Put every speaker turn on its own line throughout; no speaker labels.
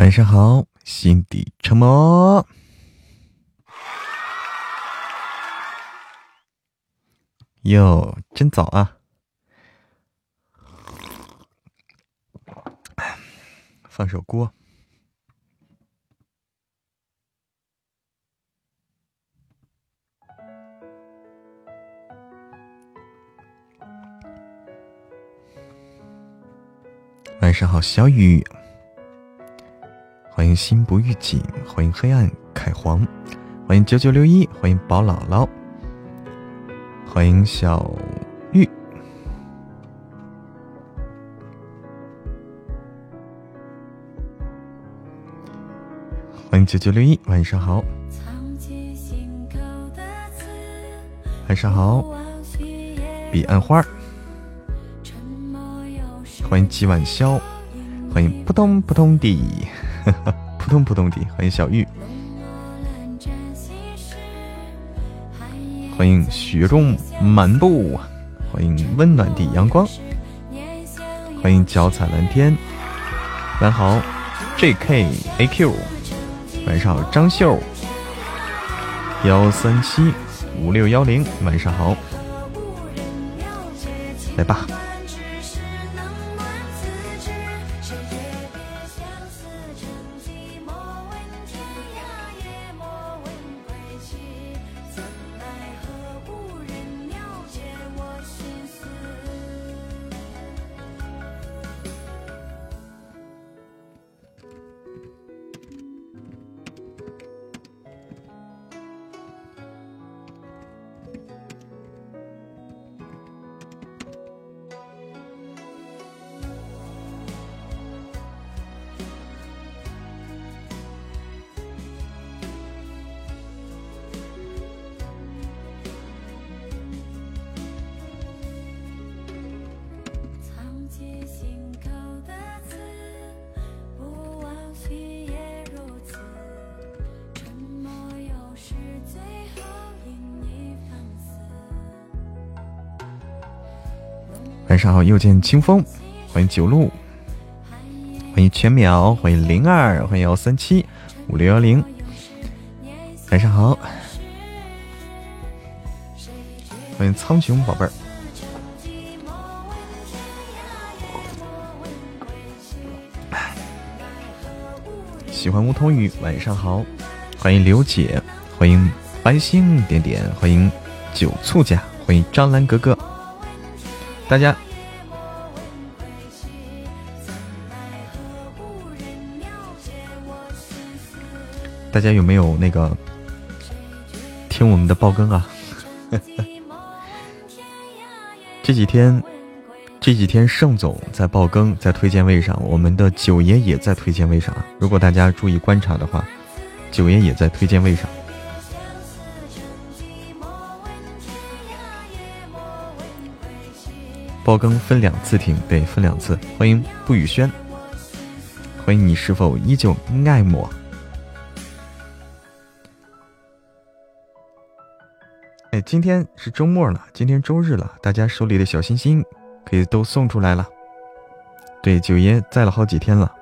晚上好，心底沉默。哟，真早啊！放首歌。晚上好，小雨。欢迎心不预警，欢迎黑暗凯皇，欢迎九九六一，欢迎宝姥姥，欢迎小玉，欢迎九九六一，晚上好，晚上好，彼岸花，欢迎几晚宵，欢迎扑通扑通地。扑通扑通的，欢迎小玉，欢迎雪中漫步，欢迎温暖的阳光，欢迎脚踩蓝天，晚上好，J.K. A.Q. 晚上好，张秀幺三七五六幺零，晚上好，来吧。上好，又见清风，欢迎九路，欢迎全淼，欢迎零二，欢迎幺三七五六幺零。晚上好，欢迎苍穹宝贝儿，喜欢梧桐雨。晚上好，欢迎刘姐，欢迎繁星点点，欢迎九醋家，欢迎张兰格格，大家。大家有没有那个听我们的爆更啊？这几天这几天盛总在爆更，在推荐位上，我们的九爷也在推荐位上。如果大家注意观察的话，九爷也在推荐位上。爆更分两次听，对，分两次。欢迎不雨轩，欢迎你是否依旧爱我？今天是周末了，今天周日了，大家手里的小心心可以都送出来了。对，九爷在了好几天了。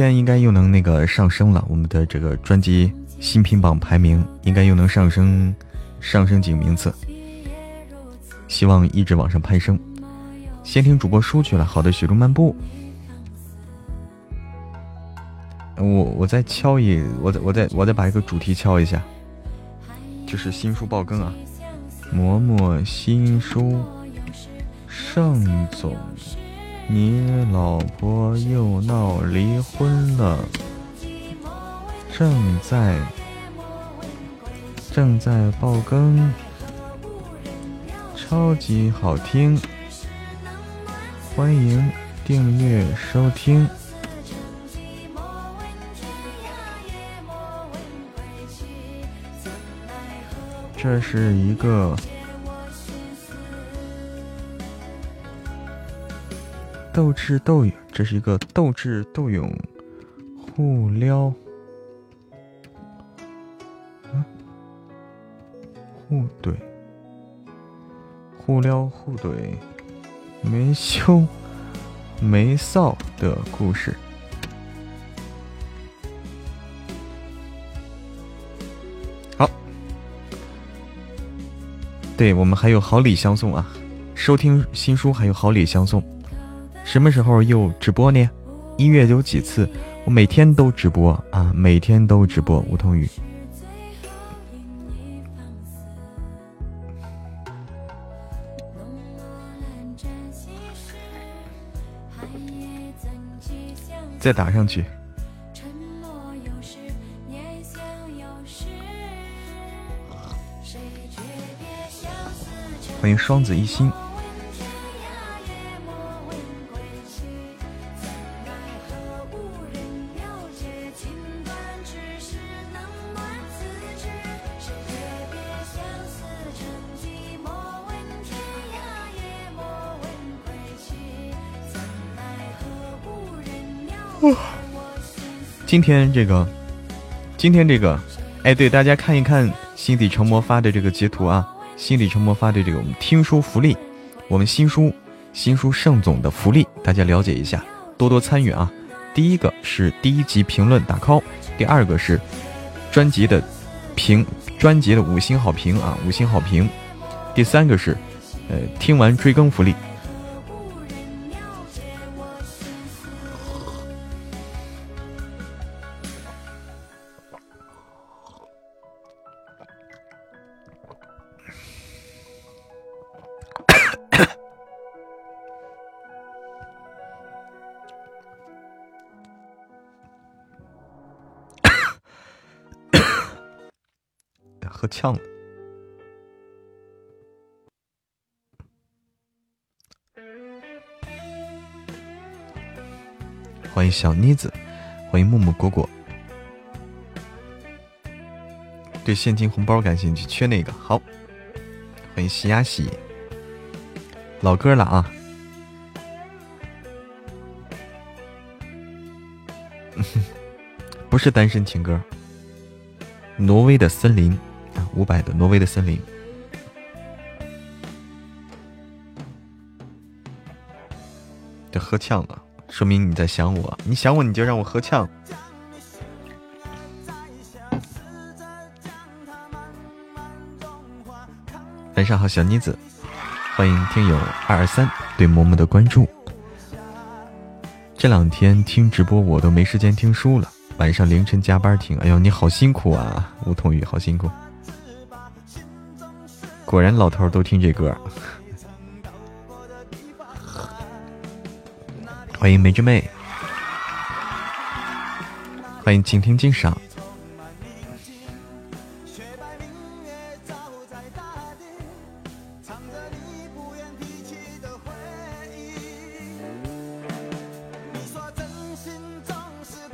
天应该又能那个上升了，我们的这个专辑新品榜排名应该又能上升，上升几个名次，希望一直往上攀升。先听主播书去了，好的，雪中漫步。我我再敲一，我再我再我再把一个主题敲一下，就是新书爆更啊！嬷嬷新书，盛总，你老婆又闹离婚了，正在正在爆更，超级好听，欢迎订阅收听。这是一个斗智斗勇，这是一个斗智斗勇互撩。互怼，互撩互怼，没羞没臊的故事。好，对我们还有好礼相送啊！收听新书还有好礼相送，什么时候又直播呢？一月有几次？我每天都直播啊，每天都直播。梧桐雨。再打上去。欢迎双子一心。今天这个，今天这个，哎，对，大家看一看心底成魔发的这个截图啊，心底成魔发的这个我们听书福利，我们新书新书盛总的福利，大家了解一下，多多参与啊。第一个是第一集评论打 call，第二个是专辑的评专辑的五星好评啊，五星好评。第三个是呃听完追更福利。呛了，欢迎小妮子，欢迎木木果果。对现金红包感兴趣，缺那个好。欢迎西呀西，老歌了啊，不是单身情歌，挪威的森林。五百的挪威的森林，这喝呛了，说明你在想我。你想我，你就让我喝呛。晚上好，小妮子，欢迎听友二二三对嬷嬷的关注。这两天听直播，我都没时间听书了，晚上凌晨加班听。哎呦，你好辛苦啊，梧桐雨，好辛苦。果然老头都听这歌。欢迎梅之妹，欢迎静听静赏。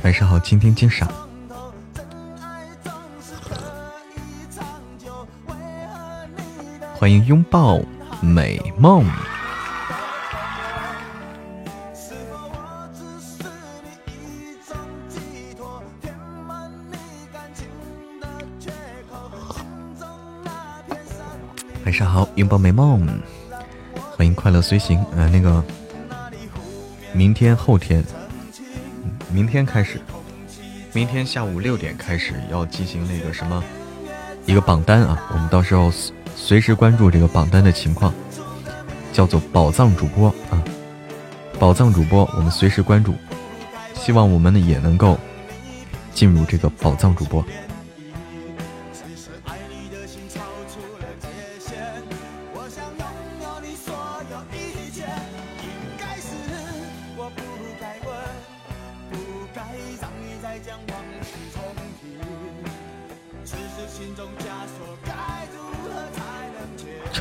晚上好，静听静赏。欢迎拥抱美梦。晚上好，拥抱美梦。欢迎快乐随行。呃，那个，明天后天，明天开始，明天下午六点开始要进行那个什么一个榜单啊，我们到时候。随时关注这个榜单的情况，叫做宝藏主播啊，宝藏主播，我们随时关注，希望我们呢也能够进入这个宝藏主播。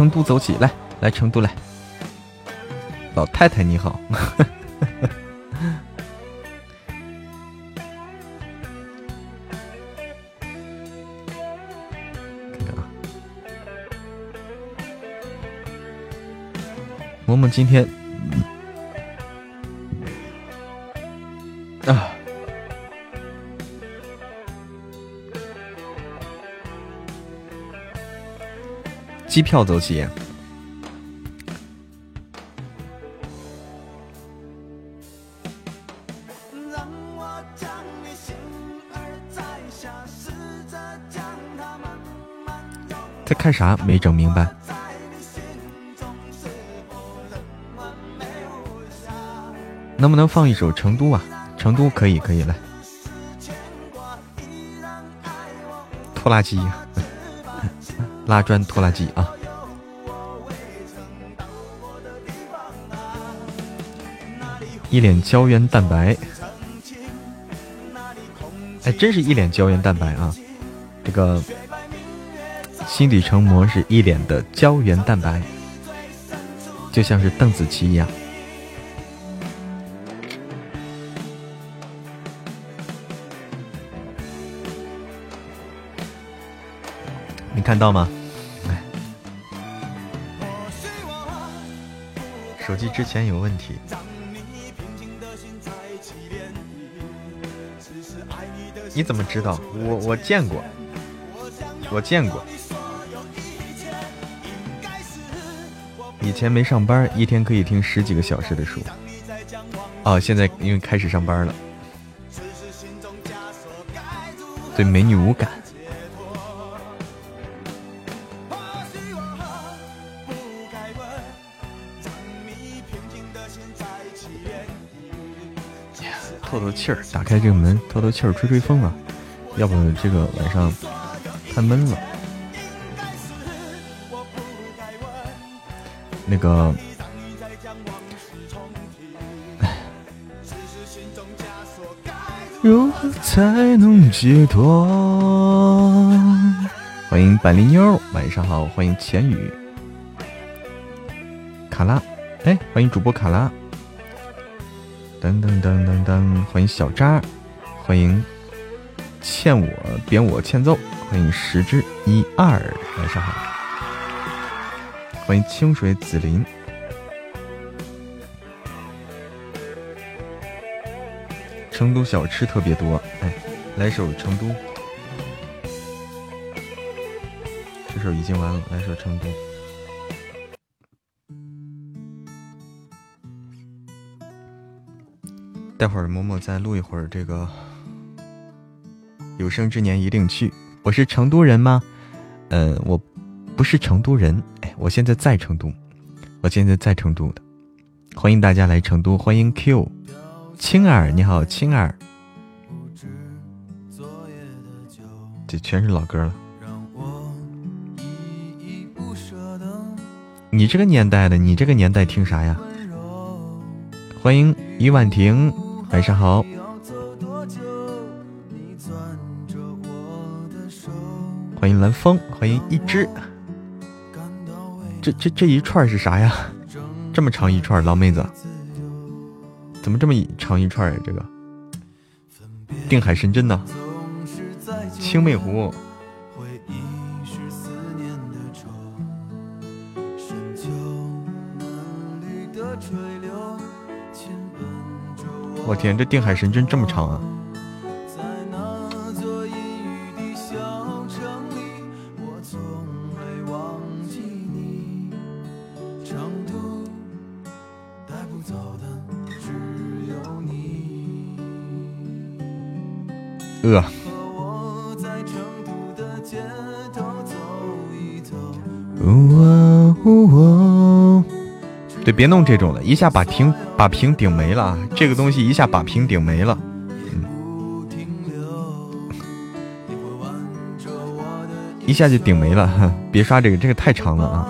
成都走起，来来成都来。老太太你好。萌萌今天机票走起。在看啥？没整明白。能不能放一首《成都》啊？成都可以，可以来。拖拉机，拉砖拖拉机啊！一脸胶原蛋白，哎，真是一脸胶原蛋白啊！这个心底成膜是一脸的胶原蛋白，就像是邓紫棋一样。你看到吗？哎，手机之前有问题。你怎么知道？我我见过，我见过。以前没上班，一天可以听十几个小时的书。哦，现在因为开始上班了，对美女无感。气儿，打开这个门，透透气儿，吹吹风啊！要不这个晚上太闷了。那个，如何才能解脱？欢迎板栗妞，晚上好！欢迎浅雨，卡拉，哎，欢迎主播卡拉。噔噔噔噔噔！欢迎小渣，欢迎欠我编我欠揍，欢迎十之一二，晚上好，欢迎清水紫林，成都小吃特别多，哎，来首成都，这首已经完了，来首成都。待会儿默默再录一会儿这个。有生之年一定去。我是成都人吗？呃，我不是成都人。哎，我现在在成都，我现在在成都的。欢迎大家来成都，欢迎 Q 青儿，你好青儿。这全是老歌了。你这个年代的，你这个年代听啥呀？欢迎于婉婷。晚上好，欢迎蓝风，欢迎一只。这这这一串是啥呀？这么长一串，老妹子，怎么这么长一串呀？这个定海神针呢？青魅湖。我天，这定海神针这么长啊！呃。对，别弄这种了，一下把屏把屏顶没了，这个东西一下把屏顶没了。一下就顶没了，别刷这个，这个太长了啊。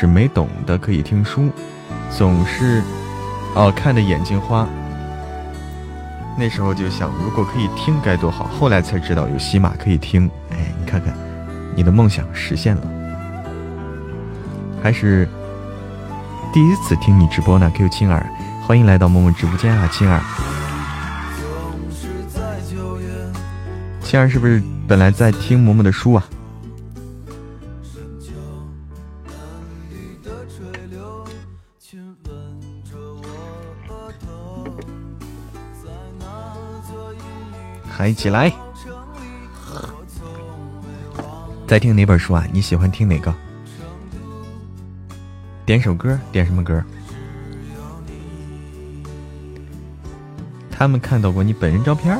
是没懂的可以听书，总是哦看的眼睛花。那时候就想，如果可以听该多好。后来才知道有喜马可以听。哎，你看看，你的梦想实现了。还是第一次听你直播呢，Q 青儿，欢迎来到默默直播间啊，青儿。青儿是不是本来在听嬷嬷的书啊？嗨起来！在听哪本书啊？你喜欢听哪个？点首歌，点什么歌？他们看到过你本人照片？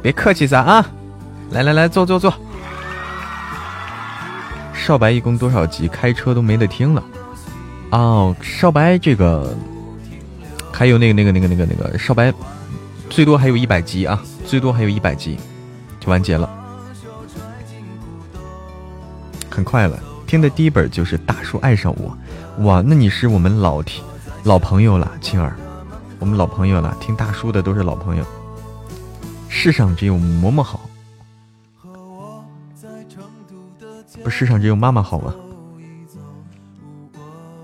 别客气咱啊！来来来，坐坐坐。少白一共多少集？开车都没得听了。哦，少白这个还有那个那个那个那个那个少白，最多还有一百集啊，最多还有一百集就完结了，很快了。听的第一本就是《大叔爱上我》，哇，那你是我们老听老朋友了，青儿，我们老朋友了，听大叔的都是老朋友。世上只有嬷嬷好，不，世上只有妈妈好吗？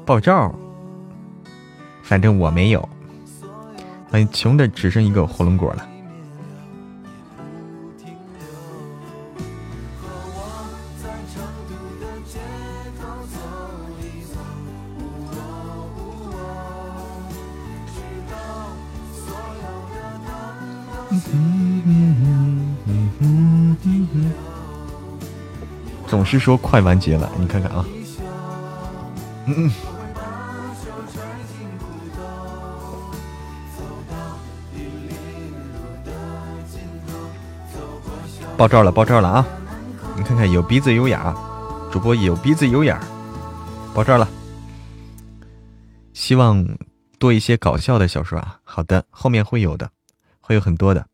爆照，反正我没有，哎，穷的只剩一个火龙果了。总是说快完结了，你看看啊，嗯，爆照了，爆照了啊！你看看有鼻子有眼，主播有鼻子有眼，爆照了。希望多一些搞笑的小说啊！好的，后面会有的。会有很多的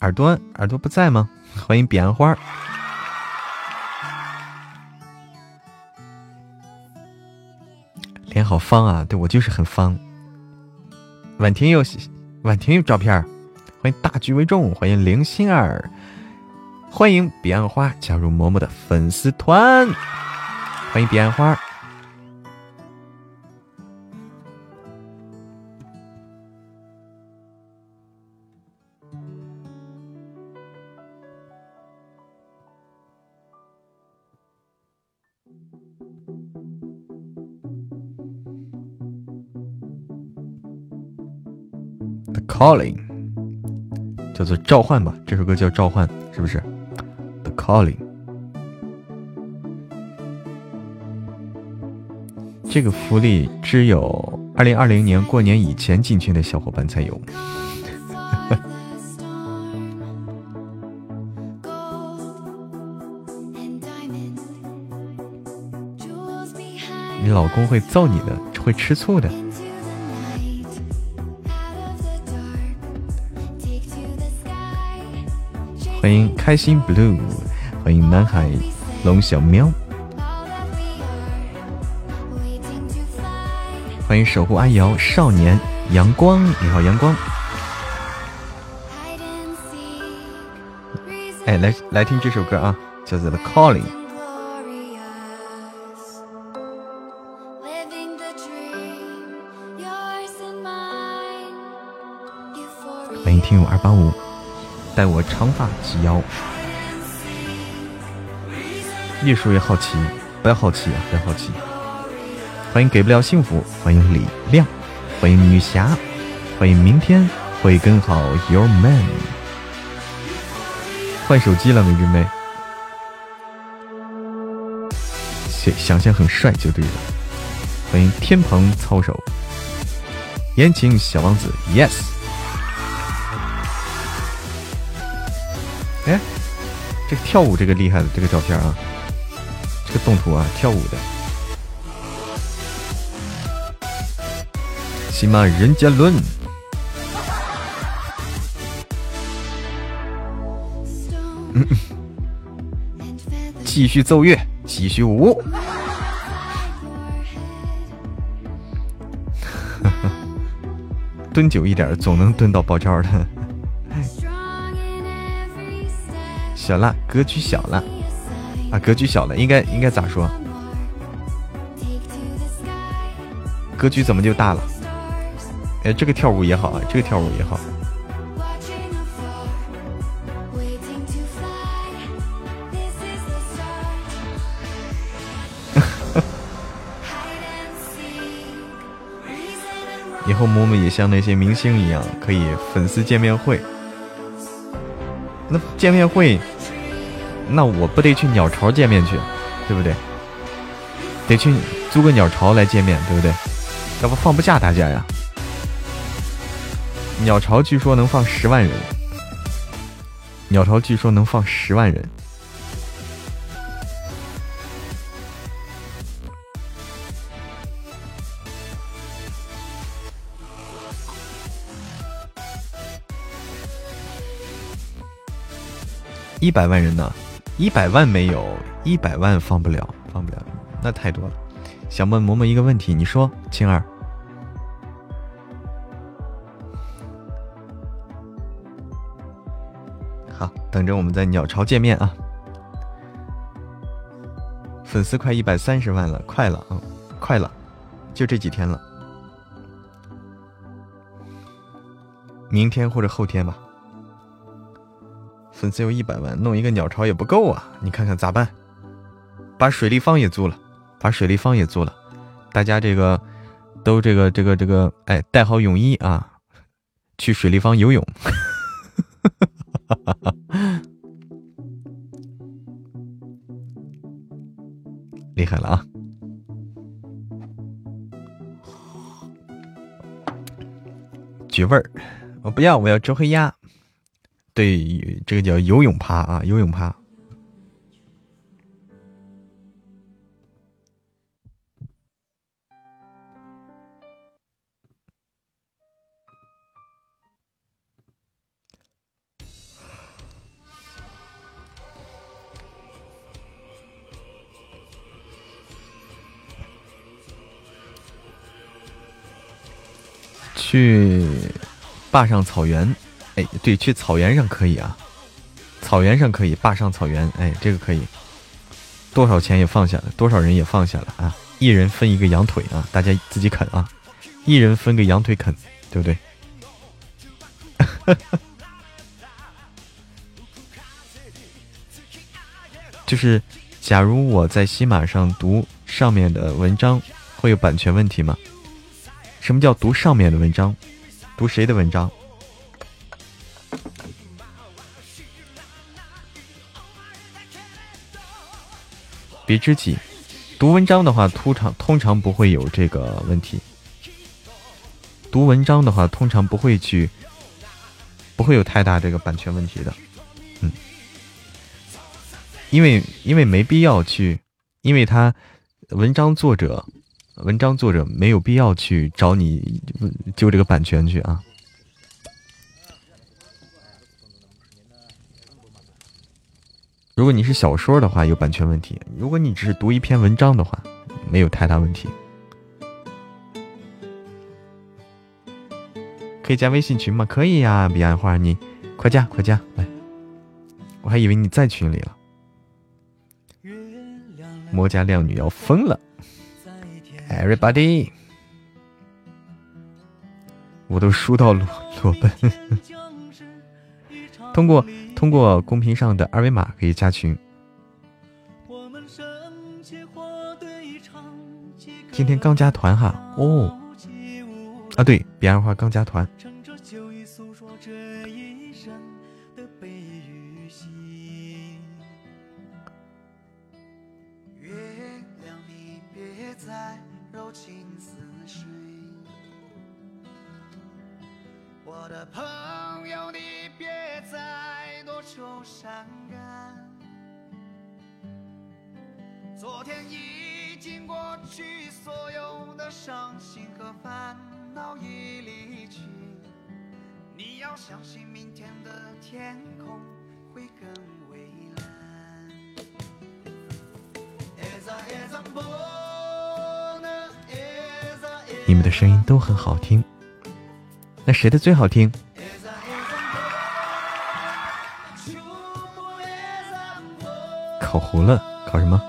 耳朵，耳朵不在吗？欢迎彼岸花，脸好方啊！对我就是很方。婉婷又婉婷有照片，欢迎大局为重，欢迎零心儿，欢迎彼岸花加入嬷嬷的粉丝团，欢迎彼岸花。Calling，叫做召唤吧，这首歌叫召唤，是不是？The Calling，这个福利只有二零二零年过年以前进群的小伙伴才有。你老公会揍你的，会吃醋的。欢迎开心 blue，欢迎南海龙小喵，欢迎守护阿瑶少年阳光，你好阳光。哎，来来听这首歌啊，叫做《The Calling》。欢迎听友二八五。待我长发及腰，越说越好奇，不要好奇啊，不要好奇。欢迎给不了幸福，欢迎李亮，欢迎女侠，欢迎明天会更好。Your man，换手机了，美女妹，想想象很帅就对了。欢迎天蓬操守，言情小王子，Yes。哎，这个跳舞这个厉害的这个照片啊，这个动图啊，跳舞的。喜马人杰伦，继续奏乐，继续舞。蹲久一点，总能蹲到爆招的。小了，格局小了啊！格局小了，应该应该咋说？格局怎么就大了？哎，这个跳舞也好啊，这个跳舞也好。以后默默也像那些明星一样，可以粉丝见面会。那见面会，那我不得去鸟巢见面去，对不对？得去租个鸟巢来见面，对不对？要不放不下大家呀。鸟巢据说能放十万人，鸟巢据说能放十万人。一百万人呢？一百万没有，一百万放不了，放不了，那太多了。想问嬷嬷一个问题，你说，青儿。好，等着我们在鸟巢见面啊！粉丝快一百三十万了，快了啊，快了，就这几天了，明天或者后天吧。粉丝有一百万，弄一个鸟巢也不够啊！你看看咋办？把水立方也租了，把水立方也租了，大家这个都这个这个这个，哎，带好泳衣啊，去水立方游泳。厉害了啊！绝味儿，我不要，我要周黑鸭。对，这个叫游泳趴啊，游泳趴。去坝上草原。哎，对，去草原上可以啊，草原上可以，坝上草原，哎，这个可以，多少钱也放下了，多少人也放下了啊，一人分一个羊腿啊，大家自己啃啊，一人分个羊腿啃，对不对？就是，假如我在喜马上读上面的文章，会有版权问题吗？什么叫读上面的文章？读谁的文章？别知己，读文章的话，通常通常不会有这个问题。读文章的话，通常不会去，不会有太大这个版权问题的。嗯，因为因为没必要去，因为他文章作者，文章作者没有必要去找你就这个版权去啊。如果你是小说的话，有版权问题；如果你只是读一篇文章的话，没有太大问题。可以加微信群吗？可以呀，彼岸花，你快加快加来！我还以为你在群里了。魔家靓女要疯了，Everybody，我都输到裸裸奔。通过通过公屏上的二维码可以加群。今天刚加团哈哦，啊对，彼岸花刚加团。不伤感昨天已经过去所有的伤心和烦恼已离去你要相信明天的天空会更蔚蓝你们的声音都很好听。那谁的最好听？烤糊了，烤什么？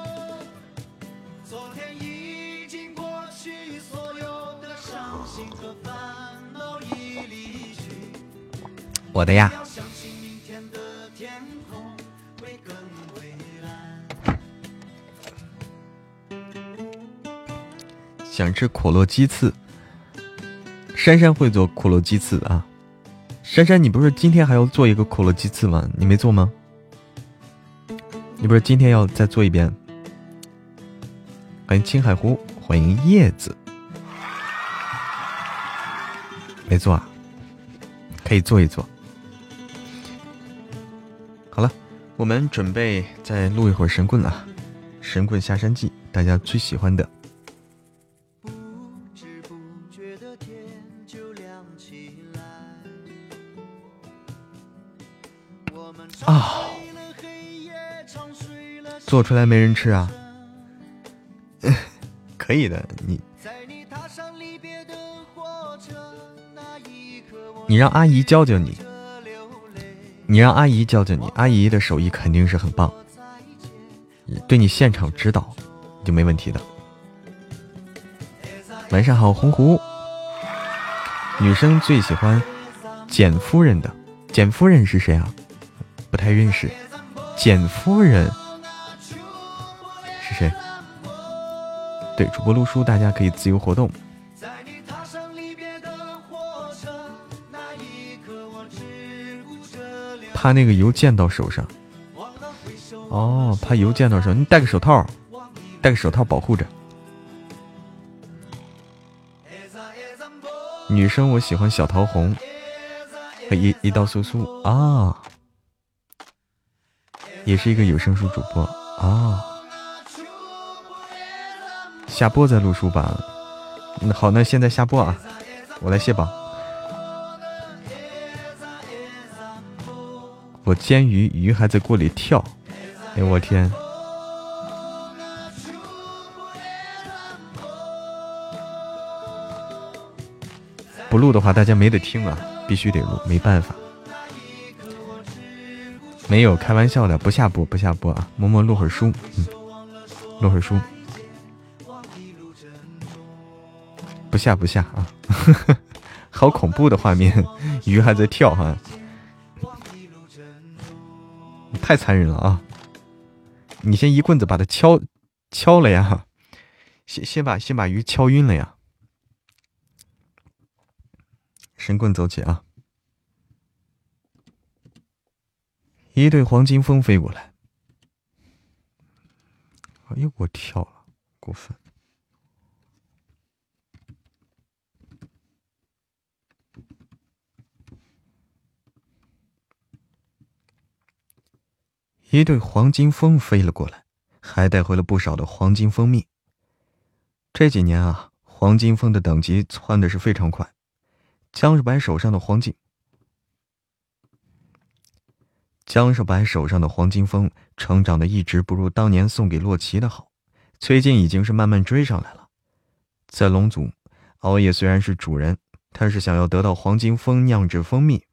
我的呀。想吃可乐鸡翅，珊珊会做可乐鸡翅啊！珊珊，你不是今天还要做一个可乐鸡翅吗？你没做吗？你不是今天要再做一遍？欢迎青海湖，欢迎叶子，没做啊？可以做一做。好了，我们准备再录一会儿神棍啊，《神棍下山记》，大家最喜欢的。啊！做出来没人吃啊？可以的，你你让阿姨教教你，你让阿姨教教你，阿姨的手艺肯定是很棒，对你现场指导就没问题的。晚上好，红狐。女生最喜欢简夫人的，简夫人是谁啊？不太认识，简夫人对，主播录书，大家可以自由活动。怕那个油溅到手上。哦，怕油溅到手，你戴个手套，戴个手套保护着。女生，我喜欢小桃红和一一道苏苏啊。也是一个有声书主播啊，下播再录书吧。那好，那现在下播啊，我来卸榜。我煎鱼，鱼还在锅里跳。哎，我天！不录的话，大家没得听啊，必须得录，没办法。没有开玩笑的，不下播，不下播啊！默默录会儿书，嗯，录会儿书，下不下啊！好恐怖的画面，鱼还在跳哈，太残忍了啊！你先一棍子把它敲敲了呀，先先把先把鱼敲晕了呀！神棍走起啊！一对黄金蜂飞过来，哎呦，我跳了，过分！一对黄金蜂飞了过来，还带回了不少的黄金蜂蜜。这几年啊，黄金蜂的等级窜的是非常快，江日白手上的黄金。江少白手上的黄金蜂成长的一直不如当年送给洛奇的好，最近已经是慢慢追上来了。在龙族，熬夜虽然是主人，但是想要得到黄金蜂酿制蜂蜜，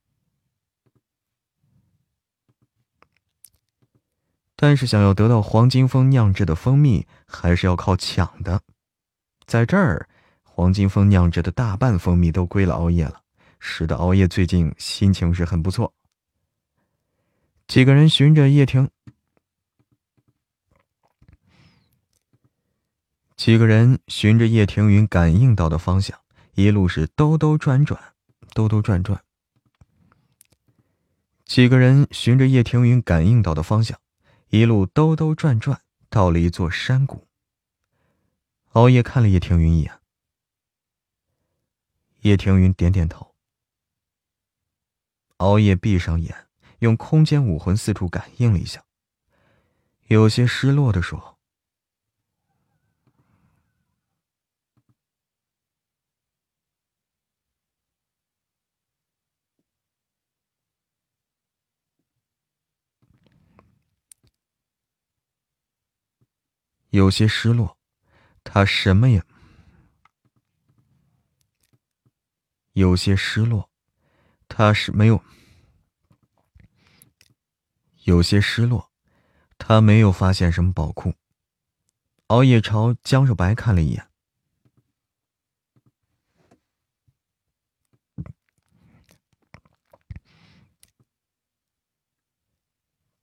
但是想要得到黄金蜂酿制的蜂蜜，还是要靠抢的。在这儿，黄金蜂酿制的大半蜂蜜都归了熬夜了，使得熬夜最近心情是很不错。几个人循着叶庭，几个人循着叶庭云感应到的方向，一路是兜兜转转，兜兜转转。几个人循着叶庭云感应到的方向，一路兜兜转转，到了一座山谷。熬夜看了叶庭云一眼，叶庭云点点头。熬夜闭上眼。用空间武魂四处感应了一下，有些失落的说：“有些失落。”他什么也有些失落，他是没有有些失落，他没有发现什么宝库。熬夜朝江少白看了一眼。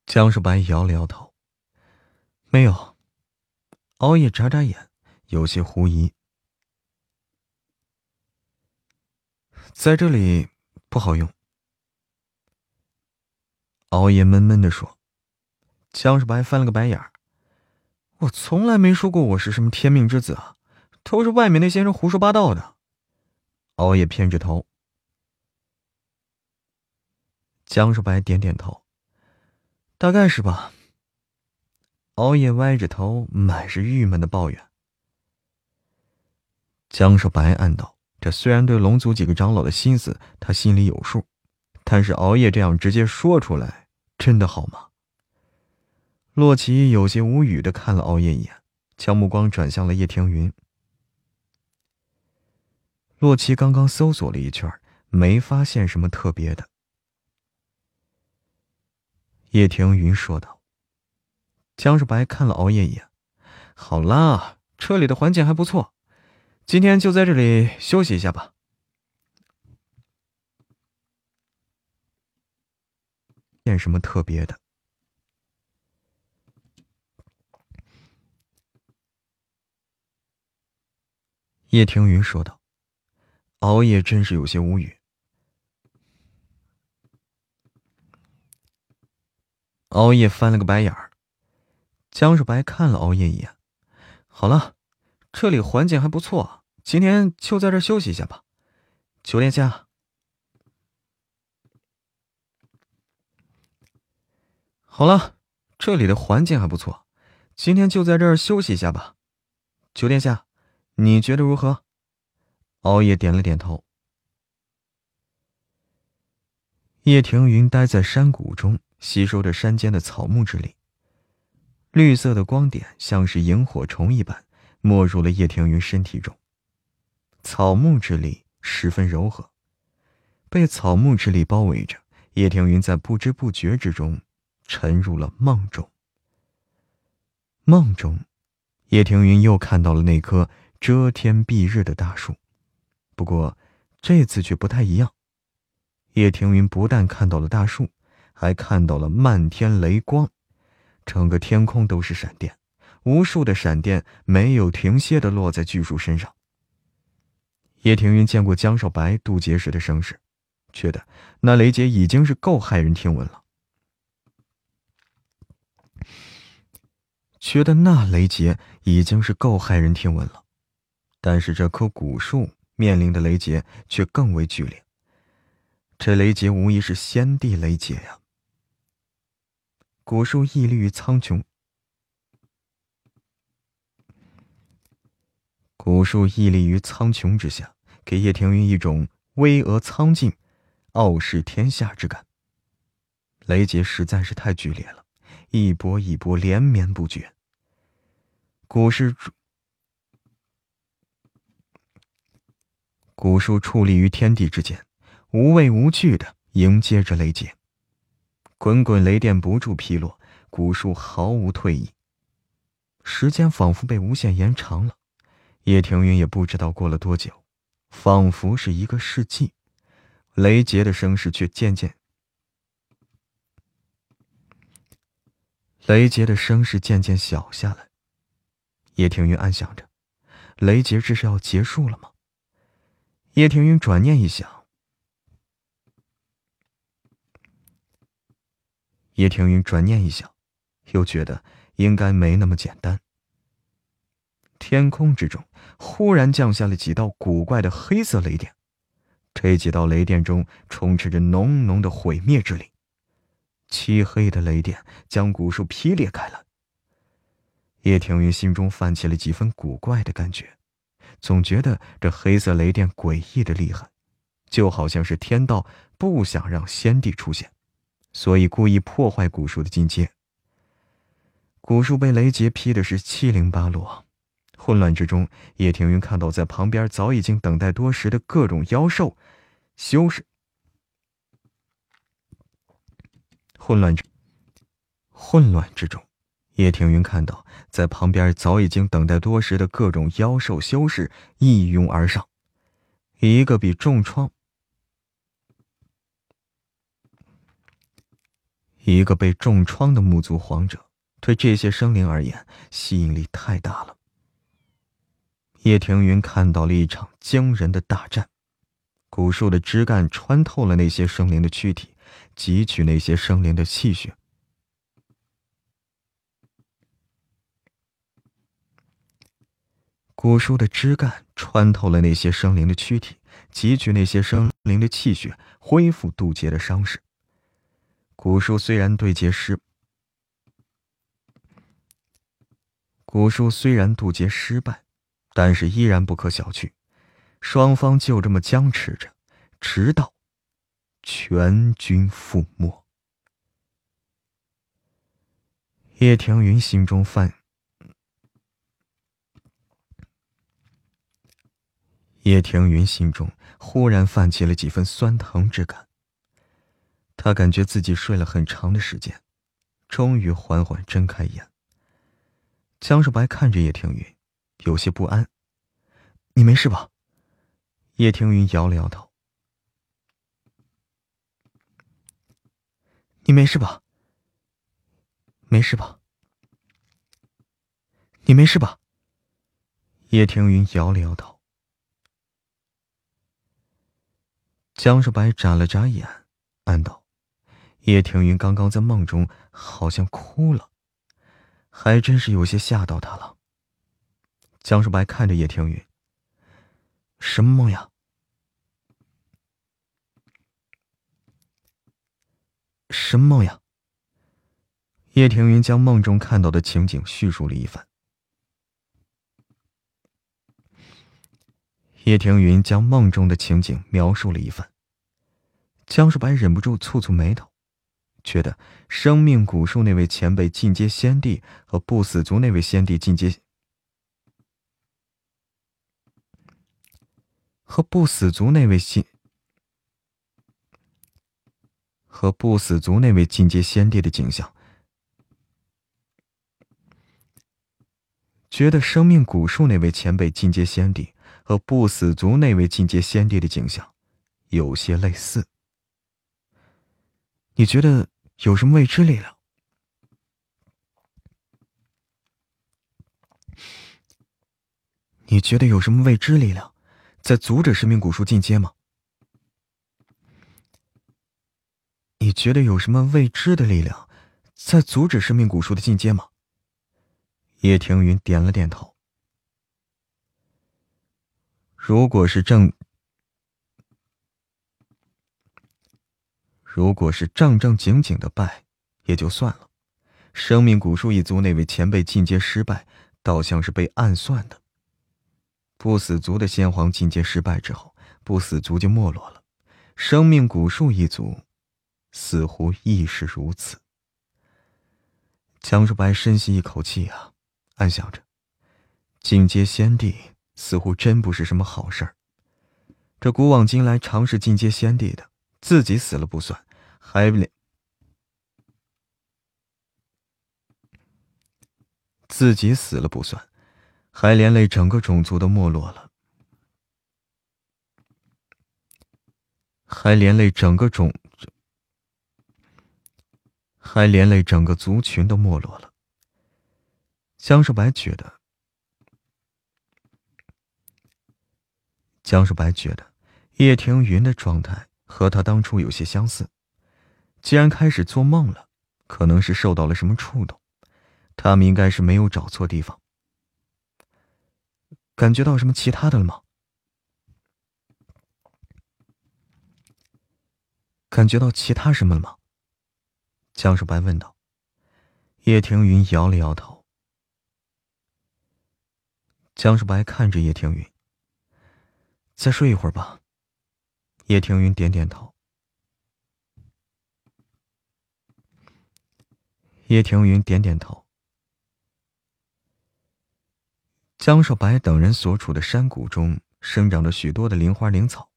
江少白摇了摇头，没有。熬夜眨眨眼，有些狐疑。在这里不好用。熬夜闷闷的说。江少白翻了个白眼儿，我从来没说过我是什么天命之子啊，都是外面那些人胡说八道的。熬夜偏着头。江少白点点头。大概是吧。熬夜歪着头，满是郁闷的抱怨。江少白暗道：这虽然对龙族几个长老的心思他心里有数，但是熬夜这样直接说出来，真的好吗？洛奇有些无语的看了熬夜一眼，将目光转向了叶庭云。洛奇刚刚搜索了一圈，没发现什么特别的。叶庭云说道：“江世白看了熬夜一眼，好啦，这里的环境还不错，今天就在这里休息一下吧。见什么特别的？”叶庭云说道。熬夜真是有些无语。熬夜翻了个白眼儿，江少白看了熬夜一眼。好了，这里环境还不错，今天就在这休息一下吧。九殿下。好了，这里的环境还不错，今天就在这休息一下吧。九殿下，你觉得如何？熬夜点了点头。叶庭云待在山谷中。吸收着山间的草木之力，绿色的光点像是萤火虫一般没入了叶庭云身体中。草木之力十分柔和，被草木之力包围着，叶庭云在不知不觉之中沉入了梦中。梦中，叶庭云又看到了那棵遮天蔽日的大树，不过这次却不太一样。叶庭云不但看到了大树。还看到了漫天雷光，整个天空都是闪电，无数的闪电没有停歇的落在巨树身上。叶庭云见过江少白渡劫时的声势，觉得那雷劫已经是够骇人听闻了，觉得那雷劫已经是够骇人听闻了，但是这棵古树面临的雷劫却更为剧烈，这雷劫无疑是先帝雷劫呀！古树屹立于苍穹，古树屹立于苍穹之下，给叶庭云一种巍峨苍劲、傲视天下之感。雷劫实在是太剧烈了，一波一波连绵不绝。古树古树矗立于天地之间，无畏无惧的迎接着雷劫。滚滚雷电不住劈落，古树毫无退意。时间仿佛被无限延长了，叶庭云也不知道过了多久，仿佛是一个世纪。雷劫的声势却渐渐，雷劫的声势渐渐小下来。叶庭云暗想着，雷劫这是要结束了吗？叶庭云转念一想。叶庭云转念一想，又觉得应该没那么简单。天空之中忽然降下了几道古怪的黑色雷电，这几道雷电中充斥着浓浓的毁灭之力。漆黑的雷电将古树劈裂开来。叶庭云心中泛起了几分古怪的感觉，总觉得这黑色雷电诡异的厉害，就好像是天道不想让先帝出现。所以故意破坏古树的境界。古树被雷劫劈的是七零八落，混乱之中，叶庭云看到在旁边早已经等待多时的各种妖兽、修士。混乱之混乱之中，叶庭云看到在旁边早已经等待多时的各种妖兽、修士一拥而上，一个比重创。一个被重创的木族皇者，对这些生灵而言吸引力太大了。叶庭云看到了一场惊人的大战，古树的枝干穿透了那些生灵的躯体，汲取那些生灵的气血。古树的枝干穿透了那些生灵的躯体，汲取那些生灵的气血，恢复渡劫的伤势。古树虽然对劫失，古树虽然渡劫失败，但是依然不可小觑。双方就这么僵持着，直到全军覆没。叶庭云心中泛，叶庭云心中忽然泛起了几分酸疼之感。他感觉自己睡了很长的时间，终于缓缓睁开眼。江少白看着叶庭云，有些不安：“你没事吧？”叶庭云摇了摇头：“你没事吧？没事吧？你没事吧？”叶庭云摇了摇头。江少白眨了眨眼，暗道。叶庭云刚刚在梦中好像哭了，还真是有些吓到他了。江少白看着叶庭云：“什么梦呀？什么梦呀？”叶庭云将梦中看到的情景叙述了一番。叶庭云将梦中的情景描述了一番。江少白忍不住蹙蹙眉头。觉得生命古树那位前辈进阶先帝和不死族那位先帝进阶，和不死族那位先和不死族那位进阶先帝的景象，觉得生命古树那位前辈进阶先帝和不死族那位进阶先帝的景象有些类似。你觉得？有什么未知力量？你觉得有什么未知力量在阻止生命古树进阶吗？你觉得有什么未知的力量在阻止生命古树的进阶吗？叶庭云点了点头。如果是正。如果是正正经经的败，也就算了。生命古树一族那位前辈进阶失败，倒像是被暗算的。不死族的先皇进阶失败之后，不死族就没落了。生命古树一族，似乎亦是如此。江如白深吸一口气啊，暗想着：进阶先帝似乎真不是什么好事儿。这古往今来，尝试进阶先帝的。自己死了不算，还连自己死了不算，还连累整个种族都没落了，还连累整个种，还连累整个族群都没落了。江少白觉得，江少白觉得叶庭云的状态。和他当初有些相似，既然开始做梦了，可能是受到了什么触动。他们应该是没有找错地方。感觉到什么其他的了吗？感觉到其他什么了吗？江少白问道。叶庭云摇了摇头。江少白看着叶庭云，再睡一会儿吧。叶庭云点点头。叶庭云点点头。江少白等人所处的山谷中生长着许多的灵花灵草，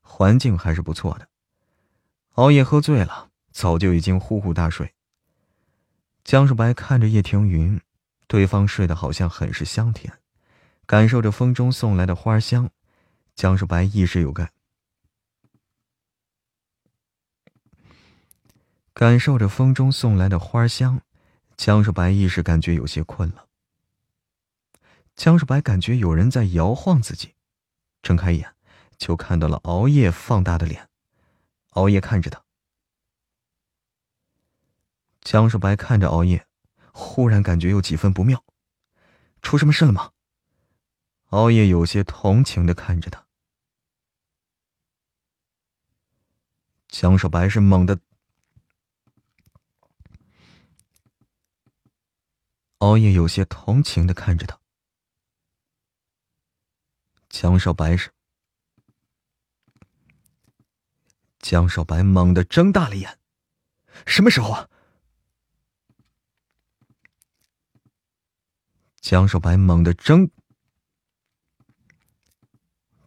环境还是不错的。熬夜喝醉了，早就已经呼呼大睡。江少白看着叶庭云，对方睡得好像很是香甜，感受着风中送来的花香，江少白一时有感。感受着风中送来的花香，江少白一时感觉有些困了。江少白感觉有人在摇晃自己，睁开眼，就看到了熬夜放大的脸。熬夜看着他，江少白看着熬夜，忽然感觉有几分不妙，出什么事了吗？熬夜有些同情的看着他，江少白是猛地。熬夜有些同情的看着他，江少白是江少白猛地睁大了眼，什么时候啊？江少白猛地睁，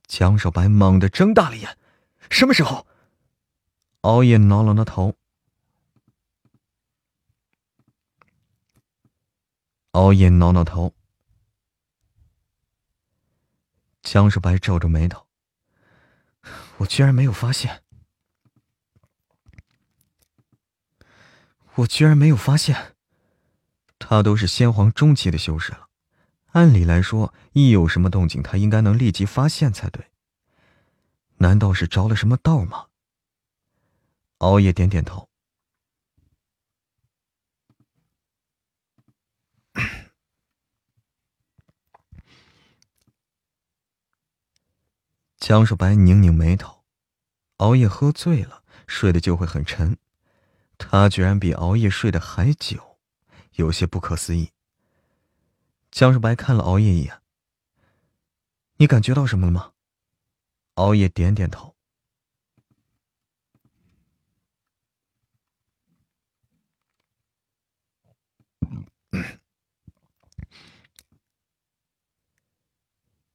江少白猛地睁大了眼，什么时候？熬夜挠了挠头。熬夜挠挠头，江少白皱着眉头，我居然没有发现，我居然没有发现，他都是先皇中期的修士了，按理来说，一有什么动静，他应该能立即发现才对。难道是着了什么道吗？熬夜点点头。江少白拧拧眉头，熬夜喝醉了，睡得就会很沉。他居然比熬夜睡得还久，有些不可思议。江少白看了熬夜一眼：“你感觉到什么了吗？”熬夜点点头。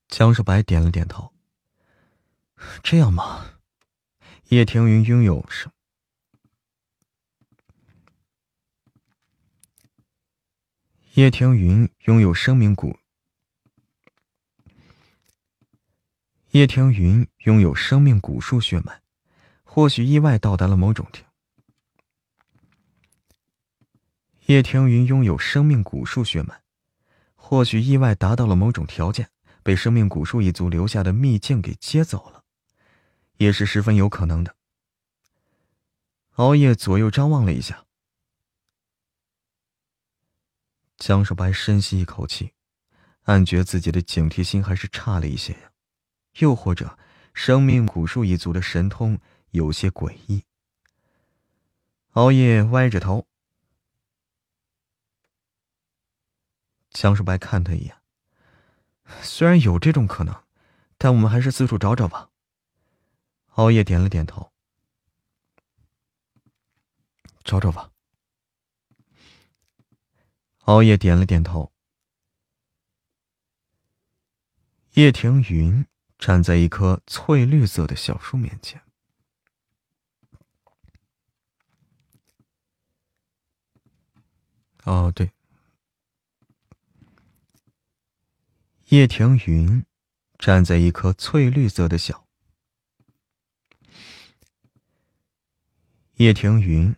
江少白点了点头。这样吗？叶庭云拥有生，叶庭云拥有生命古，叶庭云拥有生命古树血脉，或许意外到达了某种条。叶庭云拥有生命古树血脉，或许意外达到了某种条件，被生命古树一族留下的秘境给接走了。也是十分有可能的。熬夜左右张望了一下，江少白深吸一口气，暗觉自己的警惕心还是差了一些呀。又或者，生命古树一族的神通有些诡异。熬夜歪着头，江少白看他一眼。虽然有这种可能，但我们还是四处找找吧。熬夜点了点头，找找吧。熬夜点了点头。叶庭云站在一棵翠绿色的小树面前。哦，对。叶庭云站在一棵翠绿色的小。叶庭云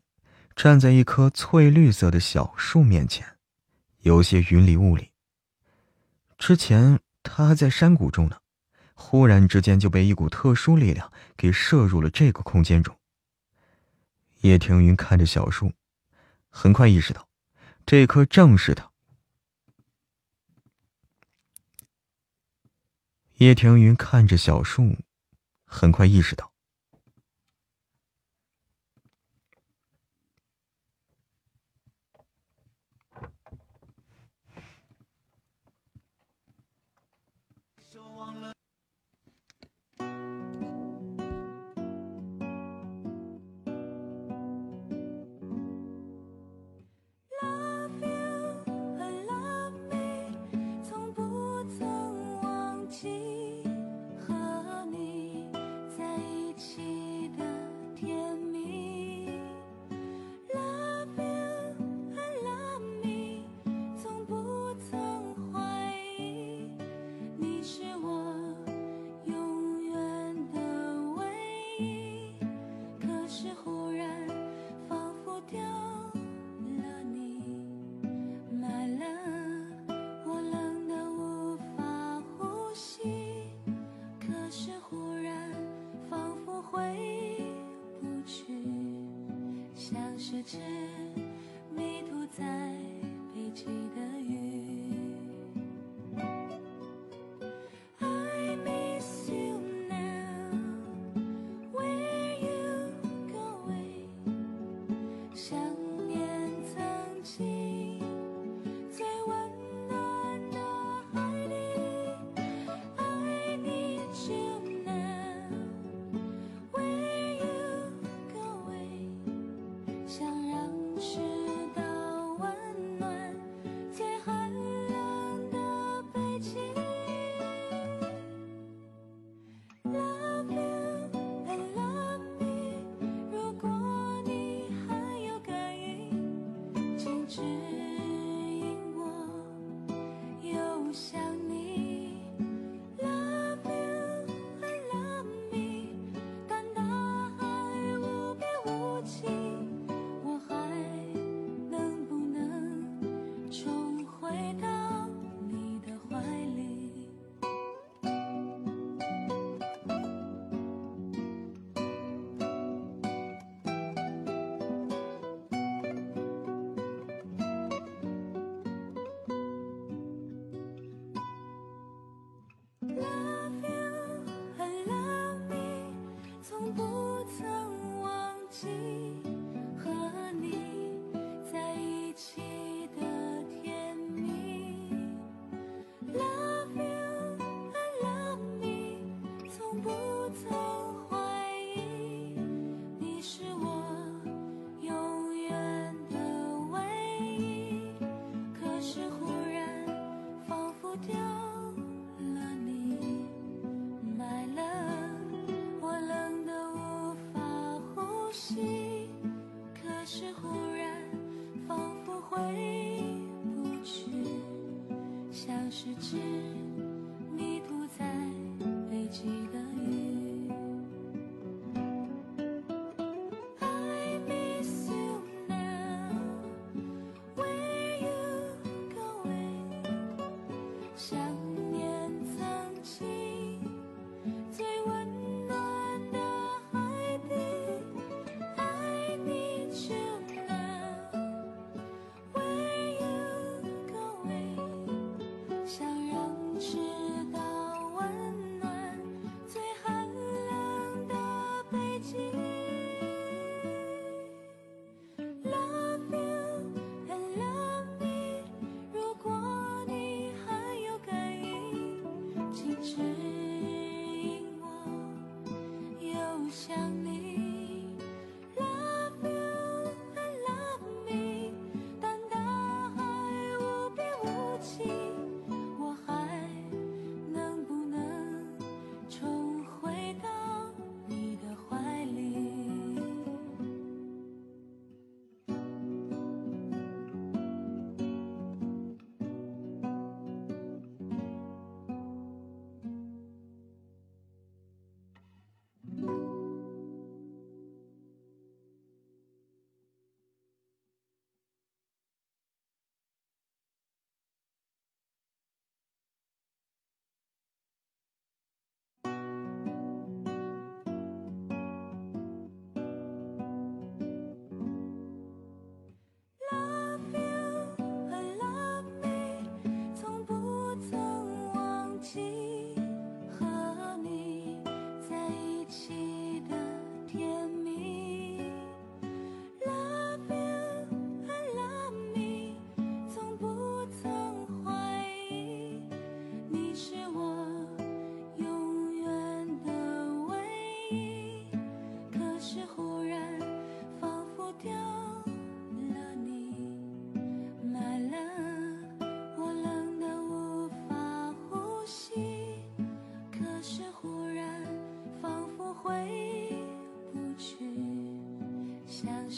站在一棵翠绿色的小树面前，有些云里雾里。之前他还在山谷中呢，忽然之间就被一股特殊力量给摄入了这个空间中。叶庭云看着小树，很快意识到，这棵正是他。叶庭云看着小树，很快意识到。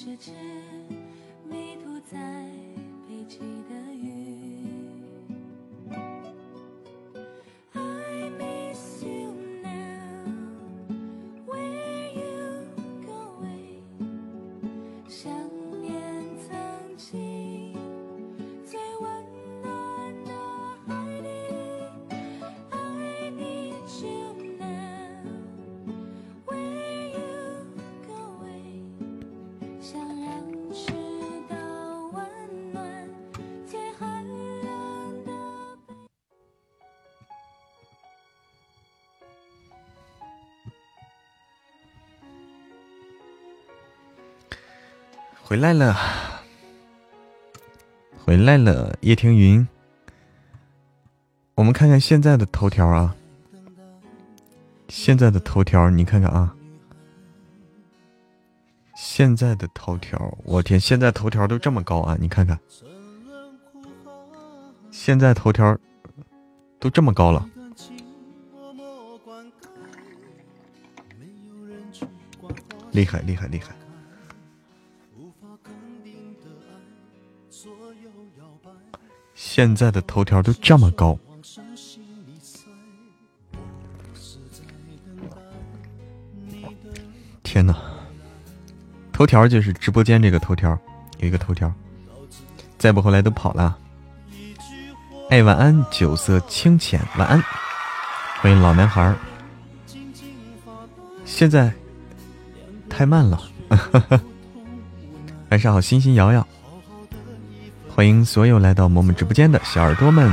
着枝回来了，回来了，叶听云。我们看看现在的头条啊，现在的头条你看看啊，现在的头条，我天，现在头条都这么高啊！你看看，现在头条都这么高了，厉害厉害厉害！现在的头条都这么高，天哪！头条就是直播间这个头条，有一个头条，再不回来都跑了。哎，晚安，酒色清浅，晚安，欢迎老男孩。现在太慢了，晚上好，星星瑶瑶。欢迎所有来到萌萌直播间的小耳朵们！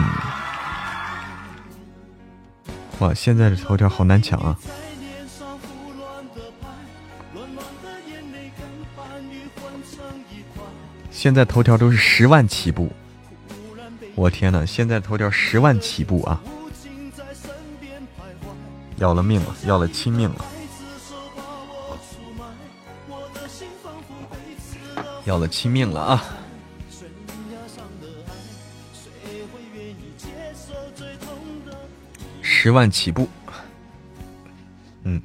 哇，现在的头条好难抢啊！现在头条都是十万起步，我天呐，现在头条十万起步啊！要了命了，要了亲命了，要了亲命了啊！十万起步，嗯，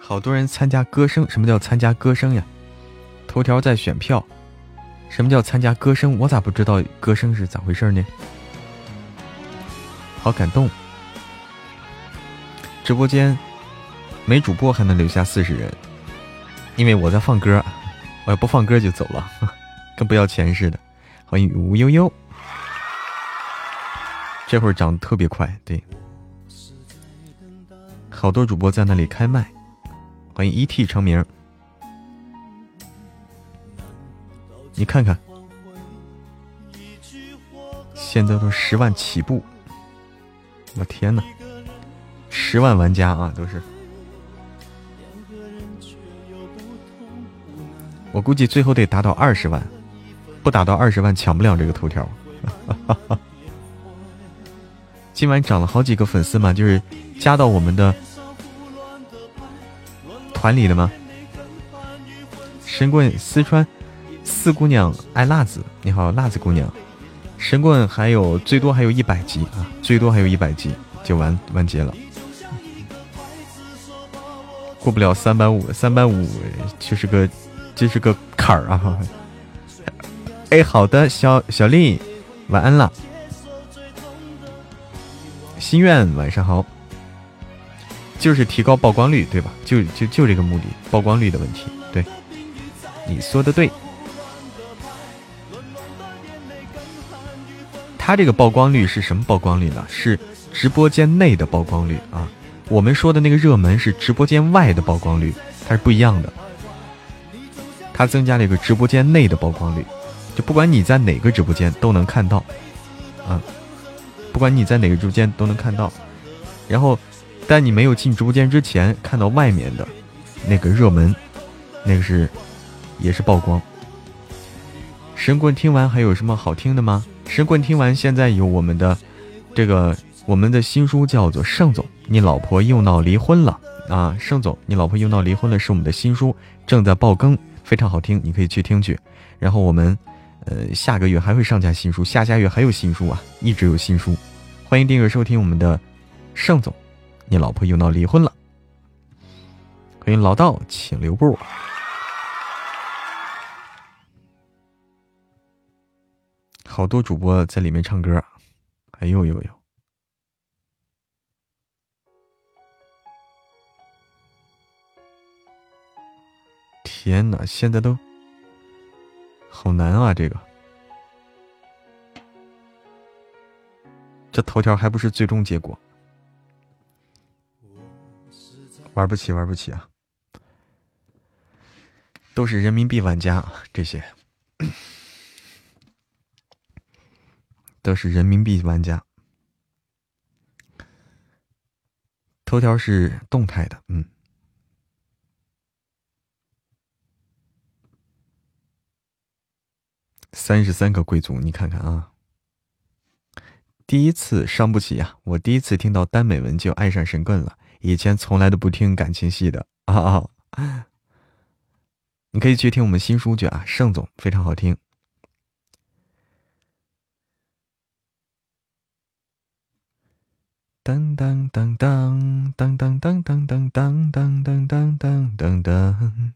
好多人参加歌声，什么叫参加歌声呀？头条在选票，什么叫参加歌声？我咋不知道歌声是咋回事呢？好感动，直播间没主播还能留下四十人，因为我在放歌，我要不放歌就走了，跟不要钱似的。欢迎吴悠悠，这会儿涨得特别快，对，好多主播在那里开麦。欢迎一 T 成名。你看看，现在都十万起步，我天哪，十万玩家啊，都是。我估计最后得达到二十万，不打到二十万抢不了这个头条。今晚涨了好几个粉丝嘛，就是加到我们的团里的吗？神棍四川。四姑娘爱辣子，你好，辣子姑娘。神棍还有最多还有一百级啊，最多还有一百级就完完结了，过不了三百五，三百五就是个就是个坎儿啊。哎，好的，小小丽，晚安了。心愿晚上好，就是提高曝光率，对吧？就就就这个目的，曝光率的问题。对，你说的对。它这个曝光率是什么曝光率呢？是直播间内的曝光率啊。我们说的那个热门是直播间外的曝光率，它是不一样的。它增加了一个直播间内的曝光率，就不管你在哪个直播间都能看到，啊，不管你在哪个直播间都能看到。然后，但你没有进直播间之前看到外面的那个热门，那个是也是曝光。神棍听完还有什么好听的吗？神棍听完，现在有我们的这个我们的新书叫做《盛总，你老婆又闹离婚了》啊！盛总，你老婆又闹离婚了，是我们的新书，正在爆更，非常好听，你可以去听去。然后我们呃下个月还会上架新书，下下月还有新书啊，一直有新书。欢迎订阅收听我们的《盛总，你老婆又闹离婚了》。欢迎老道，请留步。好多主播在里面唱歌，哎呦呦呦！天哪，现在都好难啊！这个，这头条还不是最终结果，玩不起，玩不起啊！都是人民币玩家这些。都是人民币玩家，头条是动态的，嗯，三十三个贵族，你看看啊，第一次伤不起呀！我第一次听到耽美文就爱上神棍了，以前从来都不听感情戏的啊啊！你可以去听我们新书剧啊，盛总非常好听。当当当当当当当当当当当当当当当，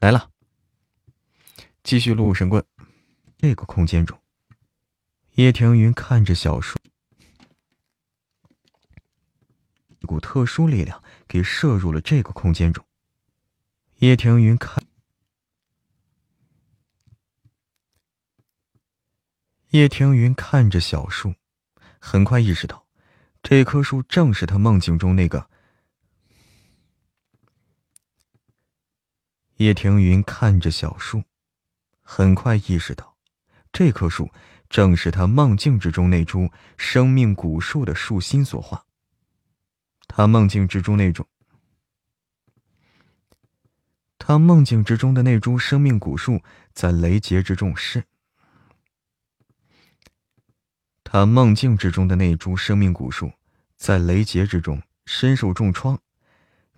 来了，继续录神棍。这个空间中，叶庭云看着小树，一股特殊力量给射入了这个空间中。叶庭云看，叶庭云看着小树，很快意识到。这棵树正是他梦境中那个。叶庭云看着小树，很快意识到，这棵树正是他梦境之中那株生命古树的树心所化。他梦境之中那种，他梦境之中的那株生命古树，在雷劫之中是。他梦境之中的那株生命古树，在雷劫之中身受重创，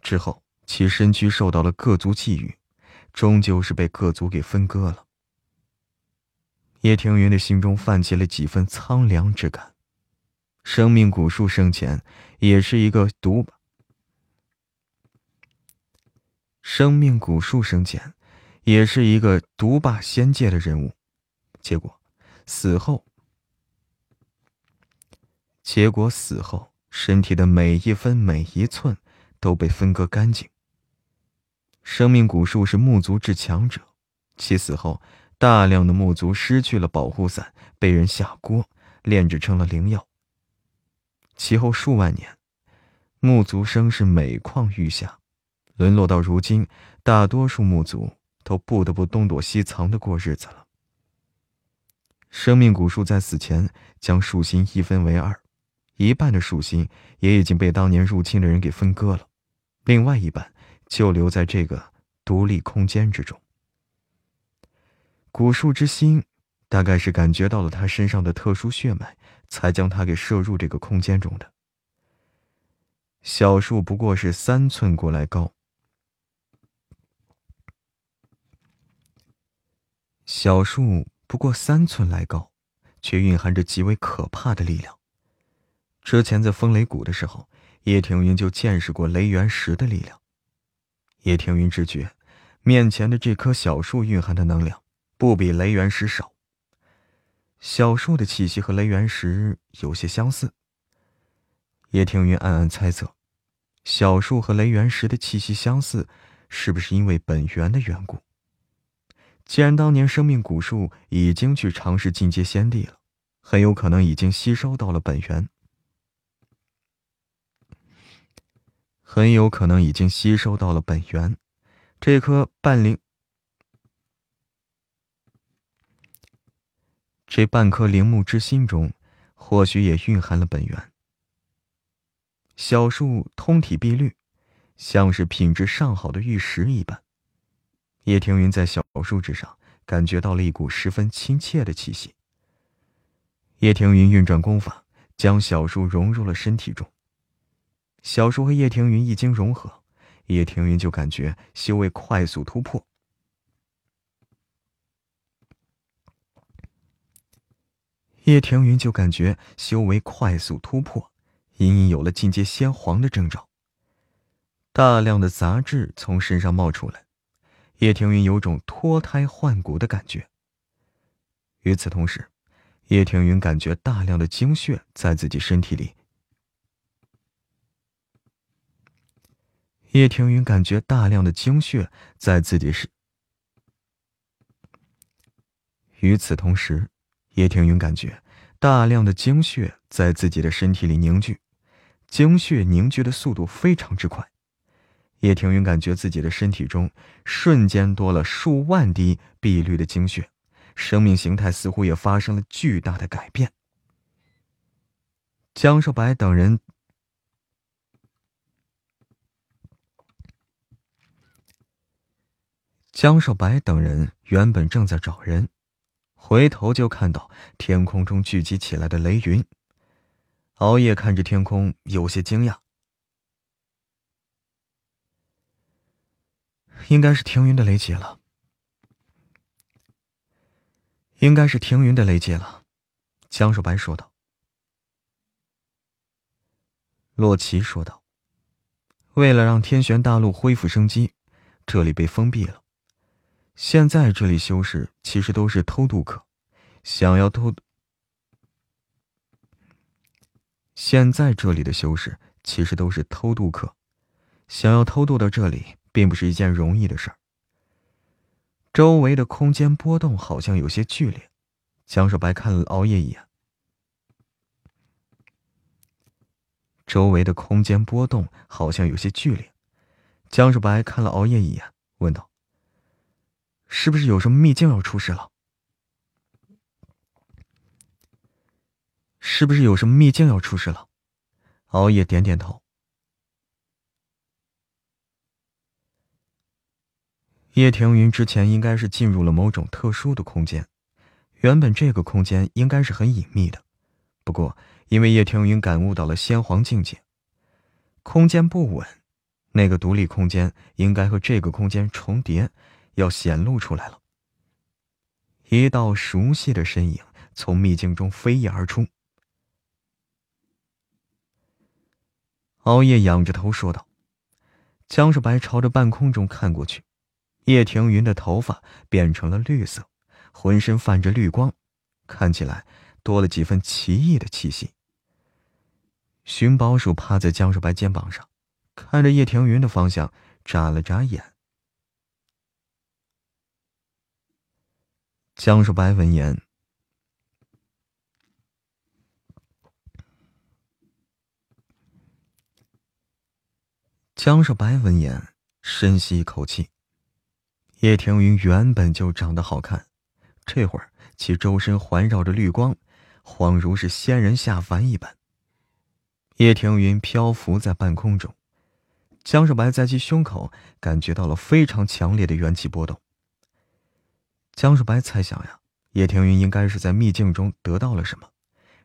之后其身躯受到了各族觊觎，终究是被各族给分割了。叶庭云的心中泛起了几分苍凉之感。生命古树生前也是一个独生命古树生前，也是一个独霸仙界的人物，结果死后，结果死后，身体的每一分每一寸都被分割干净。生命古树是木族至强者，其死后，大量的木族失去了保护伞，被人下锅炼制成了灵药。其后数万年，木族声势每况愈下，沦落到如今，大多数木族都不得不东躲西藏的过日子了。生命古树在死前将树心一分为二，一半的树心也已经被当年入侵的人给分割了，另外一半。就留在这个独立空间之中。古树之心，大概是感觉到了他身上的特殊血脉，才将他给摄入这个空间中的。小树不过是三寸过来高，小树不过三寸来高，却蕴含着极为可怕的力量。之前在风雷谷的时候，叶庭云就见识过雷元石的力量。叶庭云直觉，面前的这棵小树蕴含的能量不比雷元石少。小树的气息和雷元石有些相似。叶庭云暗暗猜测，小树和雷元石的气息相似，是不是因为本源的缘故？既然当年生命古树已经去尝试进阶仙帝了，很有可能已经吸收到了本源。很有可能已经吸收到了本源，这颗半灵，这半颗灵木之心中，或许也蕴含了本源。小树通体碧绿，像是品质上好的玉石一般。叶庭云在小树之上感觉到了一股十分亲切的气息。叶庭云运转功法，将小树融入了身体中。小树和叶庭云一经融合，叶庭云就感觉修为快速突破。叶庭云就感觉修为快速突破，隐隐有了进阶仙皇的征兆。大量的杂质从身上冒出来，叶庭云有种脱胎换骨的感觉。与此同时，叶庭云感觉大量的精血在自己身体里。叶庭云感觉大量的精血在自己身。与此同时，叶庭云感觉大量的精血在自己的身体里凝聚，精血凝聚的速度非常之快。叶庭云感觉自己的身体中瞬间多了数万滴碧绿的精血，生命形态似乎也发生了巨大的改变。江少白等人。江少白等人原本正在找人，回头就看到天空中聚集起来的雷云。熬夜看着天空，有些惊讶。应该是停云的雷劫了，应该是停云的雷劫了，江少白说道。洛奇说道：“为了让天玄大陆恢复生机，这里被封闭了。”现在这里修士其实都是偷渡客，想要偷。现在这里的修士其实都是偷渡客，想要偷渡到这里，并不是一件容易的事儿。周围的空间波动好像有些剧烈，江少白看了熬夜一眼。周围的空间波动好像有些剧烈，江少白看了熬夜一眼，问道。是不是有什么秘境要出事了？是不是有什么秘境要出事了？熬夜点点头。叶庭云之前应该是进入了某种特殊的空间，原本这个空间应该是很隐秘的，不过因为叶庭云感悟到了先皇境界，空间不稳，那个独立空间应该和这个空间重叠。要显露出来了。一道熟悉的身影从秘境中飞跃而出。熬夜仰着头说道：“江少白朝着半空中看过去，叶庭云的头发变成了绿色，浑身泛着绿光，看起来多了几分奇异的气息。寻宝鼠趴在江少白肩膀上，看着叶庭云的方向，眨了眨眼。江少白闻言，江少白闻言，深吸一口气。叶庭云原本就长得好看，这会儿其周身环绕着绿光，恍如是仙人下凡一般。叶庭云漂浮在半空中，江少白在其胸口感觉到了非常强烈的元气波动。江少白猜想呀，叶庭云应该是在秘境中得到了什么，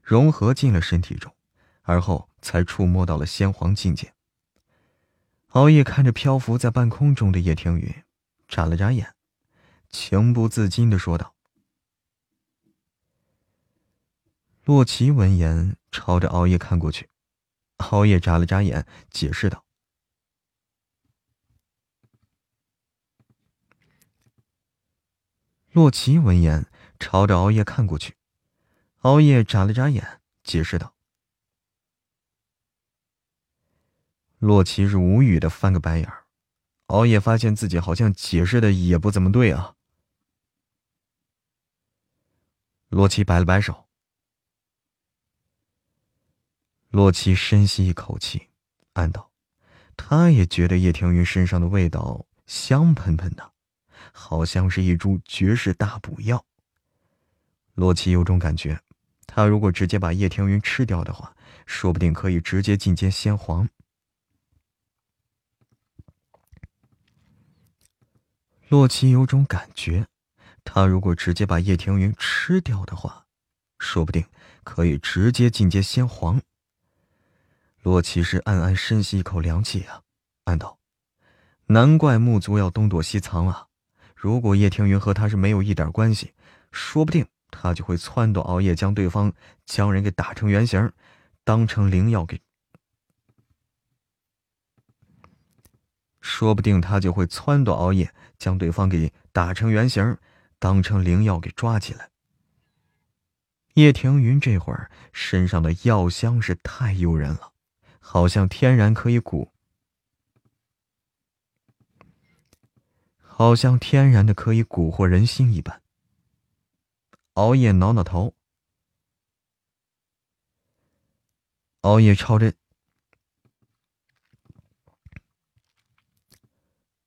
融合进了身体中，而后才触摸到了仙皇境界。熬夜看着漂浮在半空中的叶庭云。眨了眨眼，情不自禁的说道：“洛奇。”闻言，朝着熬夜看过去。熬夜眨了眨眼，解释道：“洛奇。”闻言，朝着熬夜看过去。熬夜眨了眨眼，解释道：“洛奇是无语的，翻个白眼儿。”熬夜发现自己好像解释的也不怎么对啊。洛奇摆了摆手。洛奇深吸一口气，暗道：“他也觉得叶庭云身上的味道香喷喷的，好像是一株绝世大补药。”洛奇有种感觉，他如果直接把叶庭云吃掉的话，说不定可以直接进阶仙皇。洛奇有种感觉，他如果直接把叶庭云吃掉的话，说不定可以直接进阶仙皇。洛奇是暗暗深吸一口凉气啊，暗道：难怪木族要东躲西藏啊！如果叶庭云和他是没有一点关系，说不定他就会撺掇熬夜将对方将人给打成原形，当成灵药给。说不定他就会撺掇熬夜将对方给打成原形，当成灵药给抓起来。叶庭云这会儿身上的药香是太诱人了，好像天然可以蛊，好像天然的可以蛊惑人心一般。熬夜挠挠头，熬夜朝着。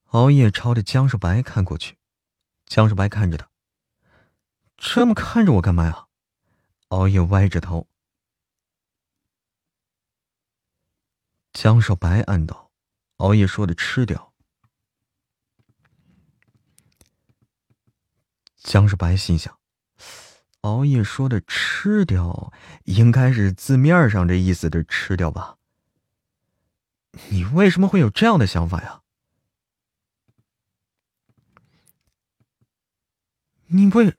熬夜朝着江少白看过去，江少白看着他，这么看着我干嘛呀？熬夜歪着头。江少白暗道：“熬夜说的吃掉。”江少白心想：“熬夜说的吃掉，应该是字面上这意思的吃掉吧？你为什么会有这样的想法呀？”你为，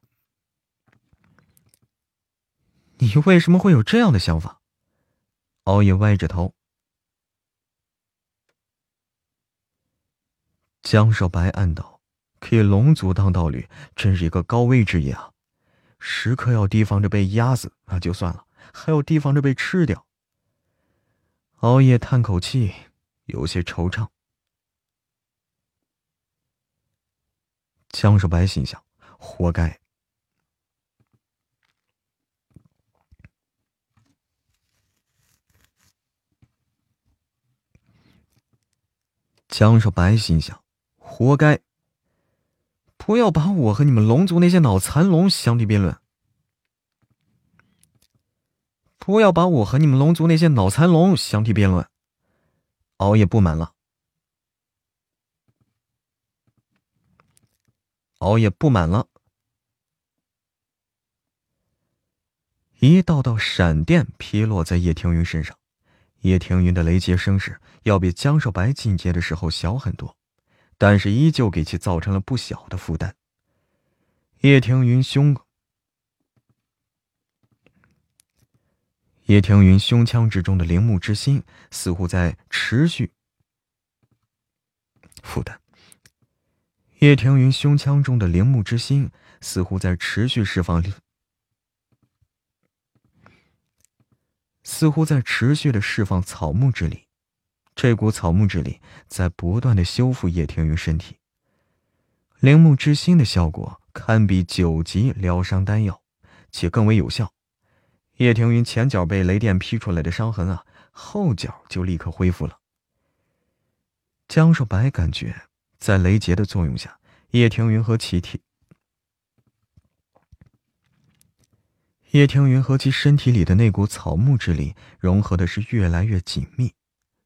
你为什么会有这样的想法？熬夜歪着头。江少白暗道：“给龙族当道侣，真是一个高危职业啊！时刻要提防着被压死，那就算了，还要提防着被吃掉。”熬夜叹口气，有些惆怅。江少白心想。活该！江少白心想：活该！不要把我和你们龙族那些脑残龙相提并论！不要把我和你们龙族那些脑残龙相提并论！熬夜不满了。熬夜不满了，一道道闪电劈落在叶庭云身上。叶庭云的雷劫声势要比江少白进阶的时候小很多，但是依旧给其造成了不小的负担。叶庭云胸，叶庭云胸腔之中的铃木之心似乎在持续负担。叶庭云胸腔中的陵墓之心似乎在持续释放，似乎在持续的释放草木之力。这股草木之力在不断的修复叶庭云身体。陵墓之心的效果堪比九级疗伤丹药，且更为有效。叶庭云前脚被雷电劈出来的伤痕啊，后脚就立刻恢复了。江少白感觉。在雷劫的作用下，叶庭云和其体，叶庭云和其身体里的那股草木之力融合的是越来越紧密，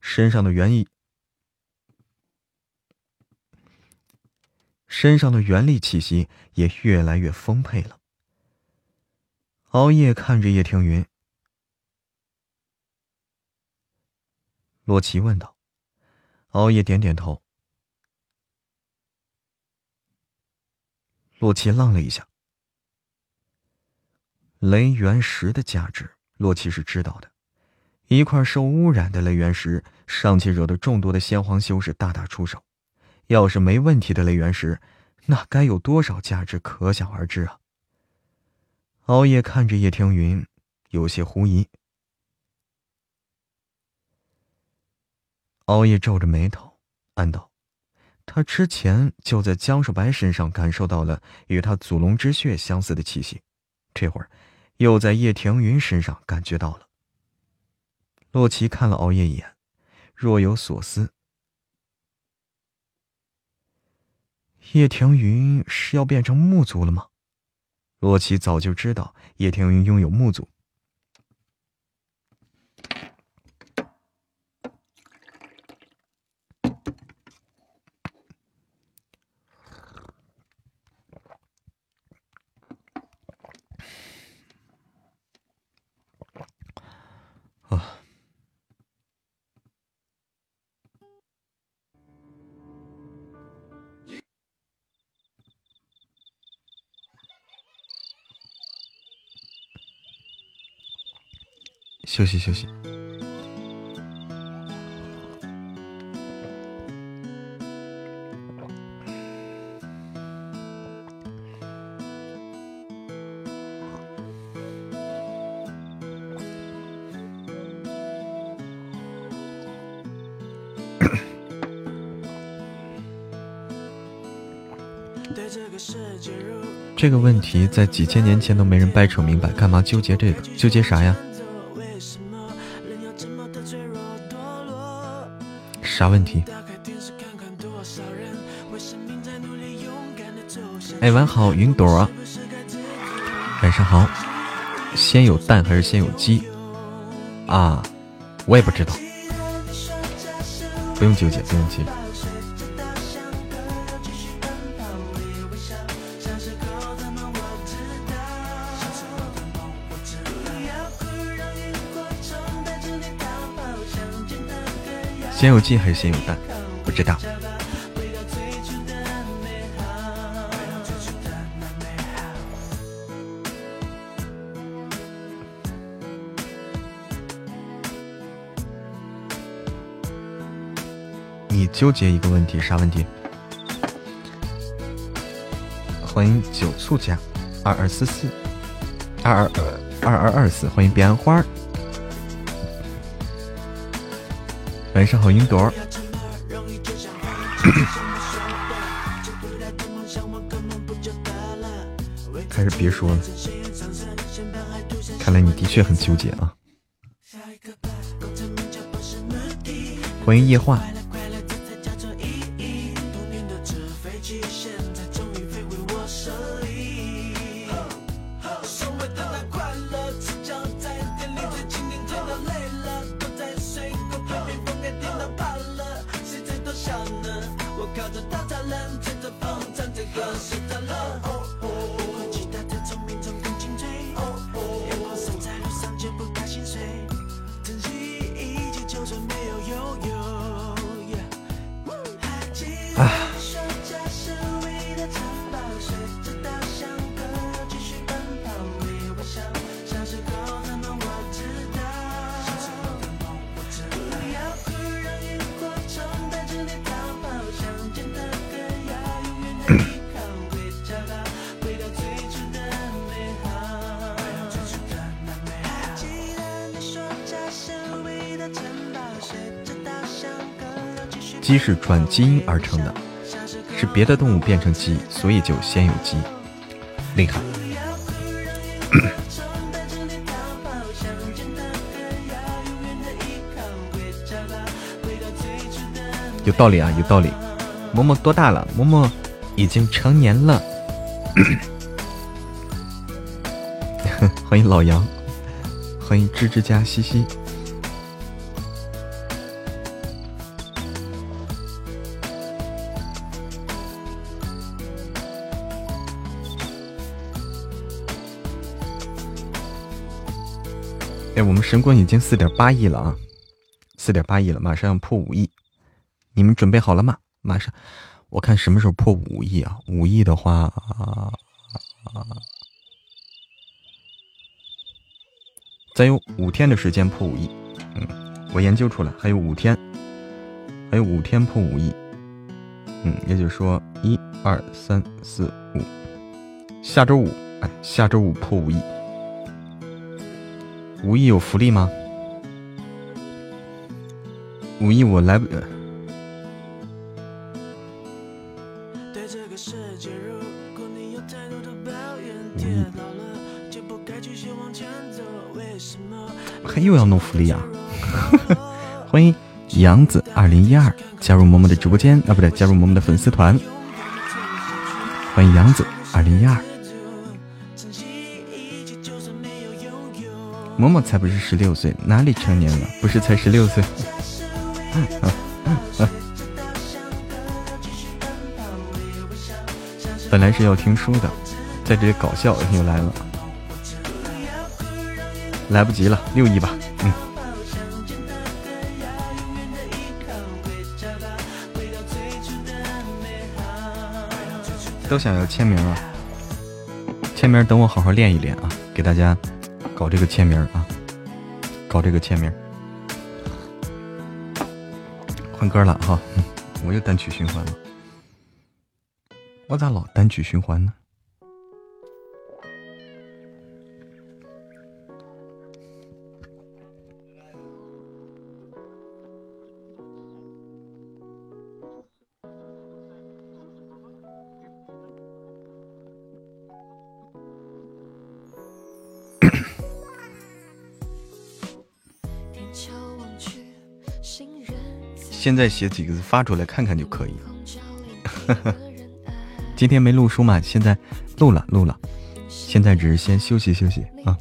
身上的元意，身上的元力气息也越来越丰沛了。熬夜看着叶庭云，洛奇问道：“熬夜点点头。”洛奇愣了一下，雷元石的价值，洛奇是知道的。一块受污染的雷元石，尚且惹得众多的先皇修士大打出手。要是没问题的雷元石，那该有多少价值，可想而知啊！熬夜看着叶听云，有些狐疑。熬夜皱着眉头，暗道。他之前就在江少白身上感受到了与他祖龙之血相似的气息，这会儿又在叶庭云身上感觉到了。洛奇看了熬夜一眼，若有所思。叶庭云是要变成木族了吗？洛奇早就知道叶庭云拥有木族。休息休息。这个问题在几千年前都没人掰扯明白，干嘛纠结这个？纠结啥呀？啥问题？哎，晚好，云朵啊！晚上好。先有蛋还是先有鸡？啊，我也不知道。不用纠结，不用纠结。先有鸡还是先有蛋？不知道。你纠结一个问题，啥问题？欢迎九醋家二二四四二二二二二四，欢迎彼岸花。晚上好，云朵。还是 别说了，看来你的确很纠结啊。欢迎夜话。转基因而成的，是别的动物变成鸡，所以就先有鸡，厉害。有道理啊，有道理。嬷嬷多大了？嬷嬷已经成年了。欢迎老杨，欢迎芝芝家西西。神棍已经四点八亿了啊，四点八亿了，马上要破五亿。你们准备好了吗？马上，我看什么时候破五亿啊？五亿的话，再有五天的时间破五亿。嗯，我研究出来还有五天，还有五天破五亿。嗯，也就是说，一二三四五，下周五，哎，下周五破五亿。五一有福利吗？五一我来不。还又要弄福利啊！欢迎杨子二零一二加入萌萌的直播间啊，不对，加入萌萌的粉丝团。欢迎杨子二零一二，嬷嬷才不是十六岁，哪里成年了？不是才十六岁？本来是要听书的，在这里搞笑又来了。来不及了，六亿吧，嗯。都想要签名啊！签名等我好好练一练啊，给大家搞这个签名啊，搞这个签名。换歌了哈，我又单曲循环了，我咋老单曲循环呢？现在写几个字发出来看看就可以。今天没录书嘛？现在录了录了，现在只是先休息休息啊。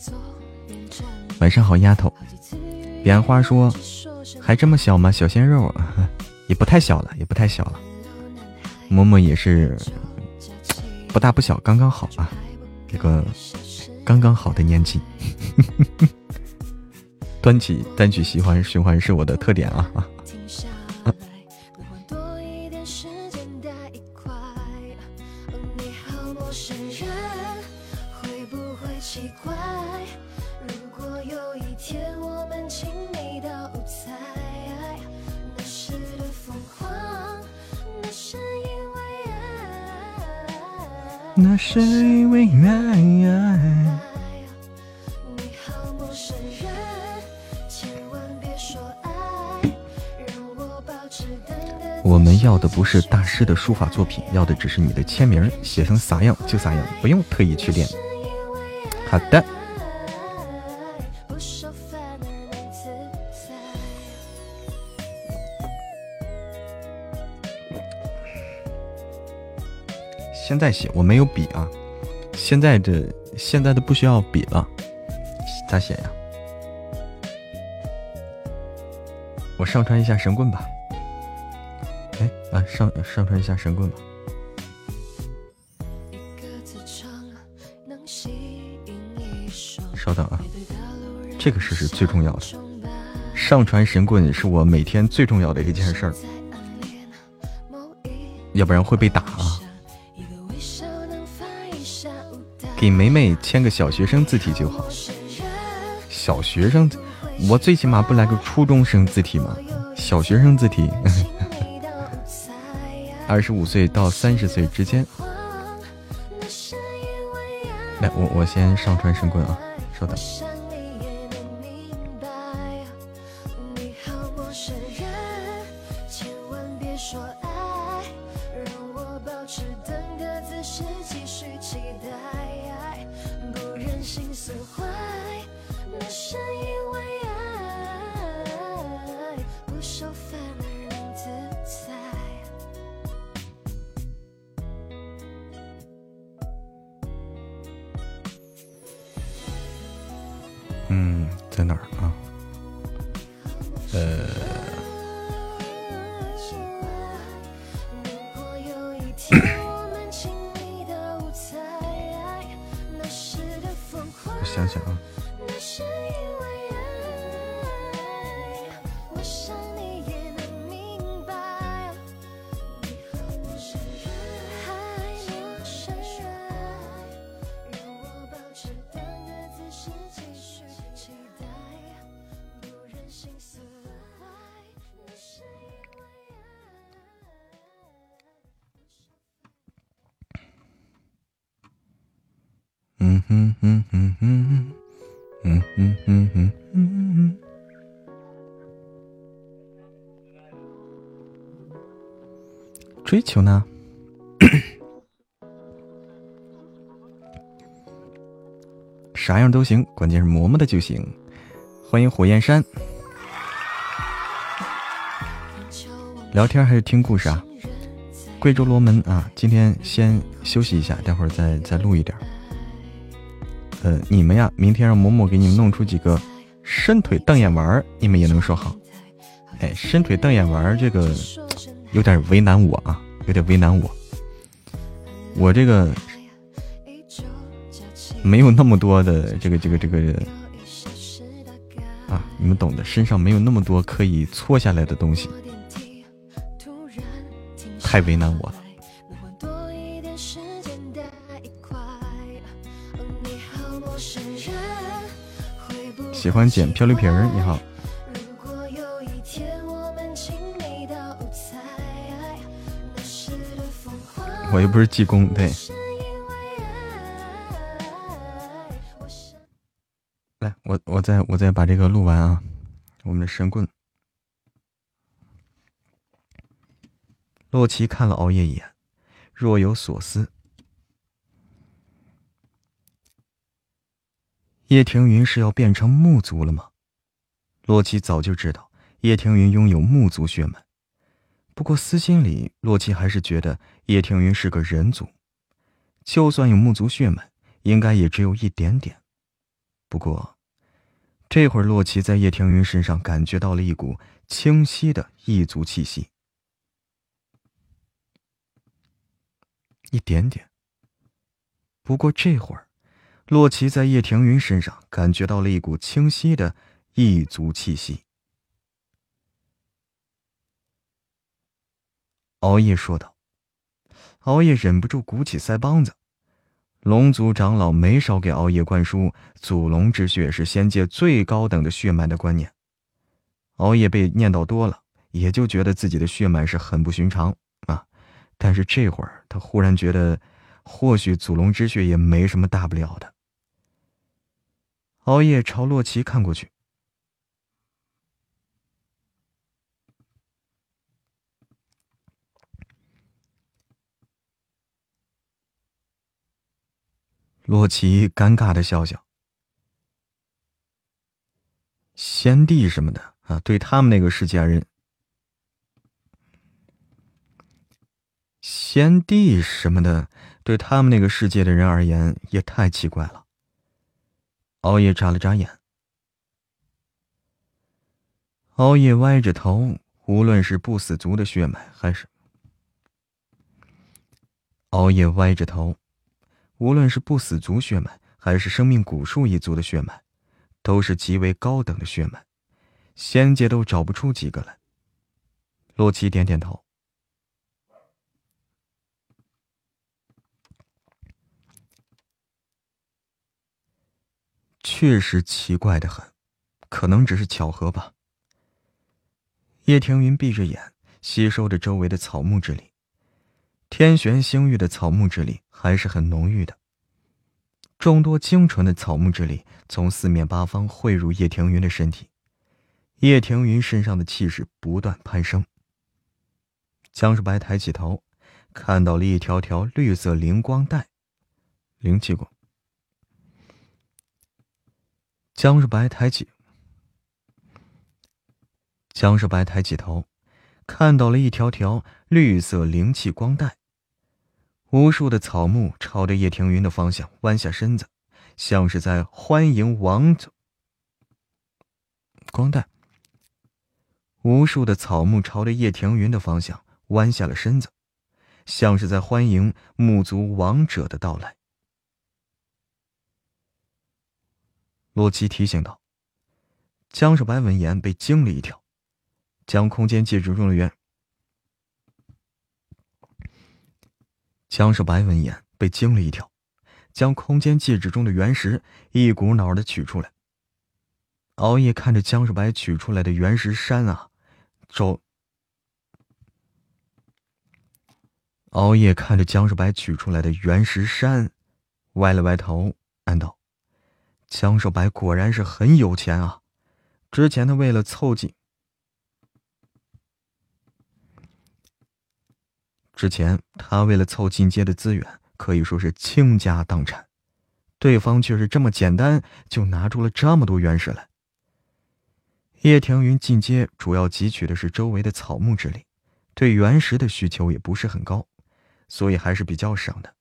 晚上好，丫头。彼岸花说：“还这么小吗？小鲜肉，也不太小了，也不太小了。”嬷嬷也是不大不小，刚刚好啊，这个刚刚好的年纪。端起单曲循环循环是我的特点啊啊！的书法作品，要的只是你的签名，写成啥样就啥样，不用特意去练。好的。现在写我没有笔啊，现在这现在的不需要笔了，咋写呀？我上传一下神棍吧。上上传一下神棍吧。稍等啊，这个事是最重要的。上传神棍是我每天最重要的一件事儿，要不然会被打啊。给梅梅签个小学生字体就好。小学生，我最起码不来个初中生字体吗？小学生字体，二十五岁到三十岁之间。来，我我先上传神棍啊，稍等。嗯嗯嗯嗯嗯嗯嗯嗯嗯追求呢？啥样都行，关键是磨磨的就行。欢迎火焰山，聊天还是听故事啊？贵州罗门啊，今天先休息一下，待会儿再再录一点。呃，你们呀，明天让嬷嬷给你们弄出几个伸腿瞪眼丸，你们也能说好。哎，伸腿瞪眼丸这个。有点为难我啊，有点为难我。我这个没有那么多的这个这个这个啊，你们懂的，身上没有那么多可以搓下来的东西，太为难我了。喜欢捡漂流瓶儿，你好。我又不是济公，对。来，我我再我再把这个录完啊！我们的神棍洛奇看了熬夜一眼，若有所思。叶庭云是要变成木族了吗？洛奇早就知道叶庭云拥有木族血脉。不过私心里，洛奇还是觉得叶庭云是个人族，就算有木族血脉，应该也只有一点点。不过，这会儿洛奇在叶庭云身上感觉到了一股清晰的异族气息，一点点。不过这会儿，洛奇在叶庭云身上感觉到了一股清晰的异族气息。熬夜说道：“熬夜忍不住鼓起腮帮子。龙族长老没少给熬夜灌输祖龙之血是仙界最高等的血脉的观念。熬夜被念叨多了，也就觉得自己的血脉是很不寻常啊。但是这会儿，他忽然觉得，或许祖龙之血也没什么大不了的。”熬夜朝洛奇看过去。洛奇尴尬的笑笑，先帝什么的啊，对他们那个世家人，先帝什么的，对他们那个世界的人而言，也太奇怪了。熬夜眨了眨眼，熬夜歪着头，无论是不死族的血脉，还是熬夜歪着头。无论是不死族血脉，还是生命古树一族的血脉，都是极为高等的血脉，仙界都找不出几个来。洛奇点点头，确实奇怪的很，可能只是巧合吧。叶庭云闭着眼，吸收着周围的草木之力。天玄星域的草木之力还是很浓郁的，众多精纯的草木之力从四面八方汇入叶庭云的身体，叶庭云身上的气势不断攀升。江世白抬起头，看到了一条条绿色灵光带，灵气光。江世白抬起，江世白抬起头，看到了一条条绿色灵气光带。无数的草木朝着叶庭云的方向弯下身子，像是在欢迎王者。光带。无数的草木朝着叶庭云的方向弯下了身子，像是在欢迎木族王者的到来。洛奇提醒道：“江少白闻言被惊了一跳，将空间戒指中的原……江少白闻言被惊了一跳，将空间戒指中的原石一股脑的取出来。熬夜看着江少白取出来的原石山啊，周。熬夜看着江少白取出来的原石山，歪了歪头，暗道。”江少白果然是很有钱啊！之前他为了凑近，之前他为了凑进阶的资源，可以说是倾家荡产，对方却是这么简单就拿出了这么多原石来。叶庭云进阶主要汲取的是周围的草木之力，对原石的需求也不是很高，所以还是比较省的。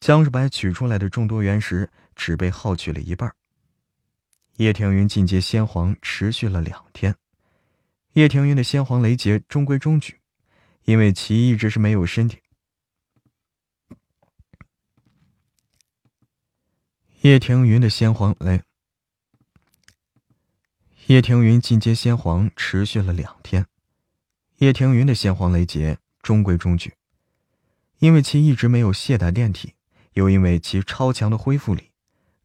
江少白取出来的众多原石。只被耗去了一半。叶庭云进阶先皇持续了两天，叶庭云的先皇雷劫中规中矩，因为其一直是没有身体。叶庭云的先皇雷，叶庭云进阶先皇持续了两天，叶庭云的先皇雷劫中规中矩，因为其一直没有懈怠炼体，又因为其超强的恢复力。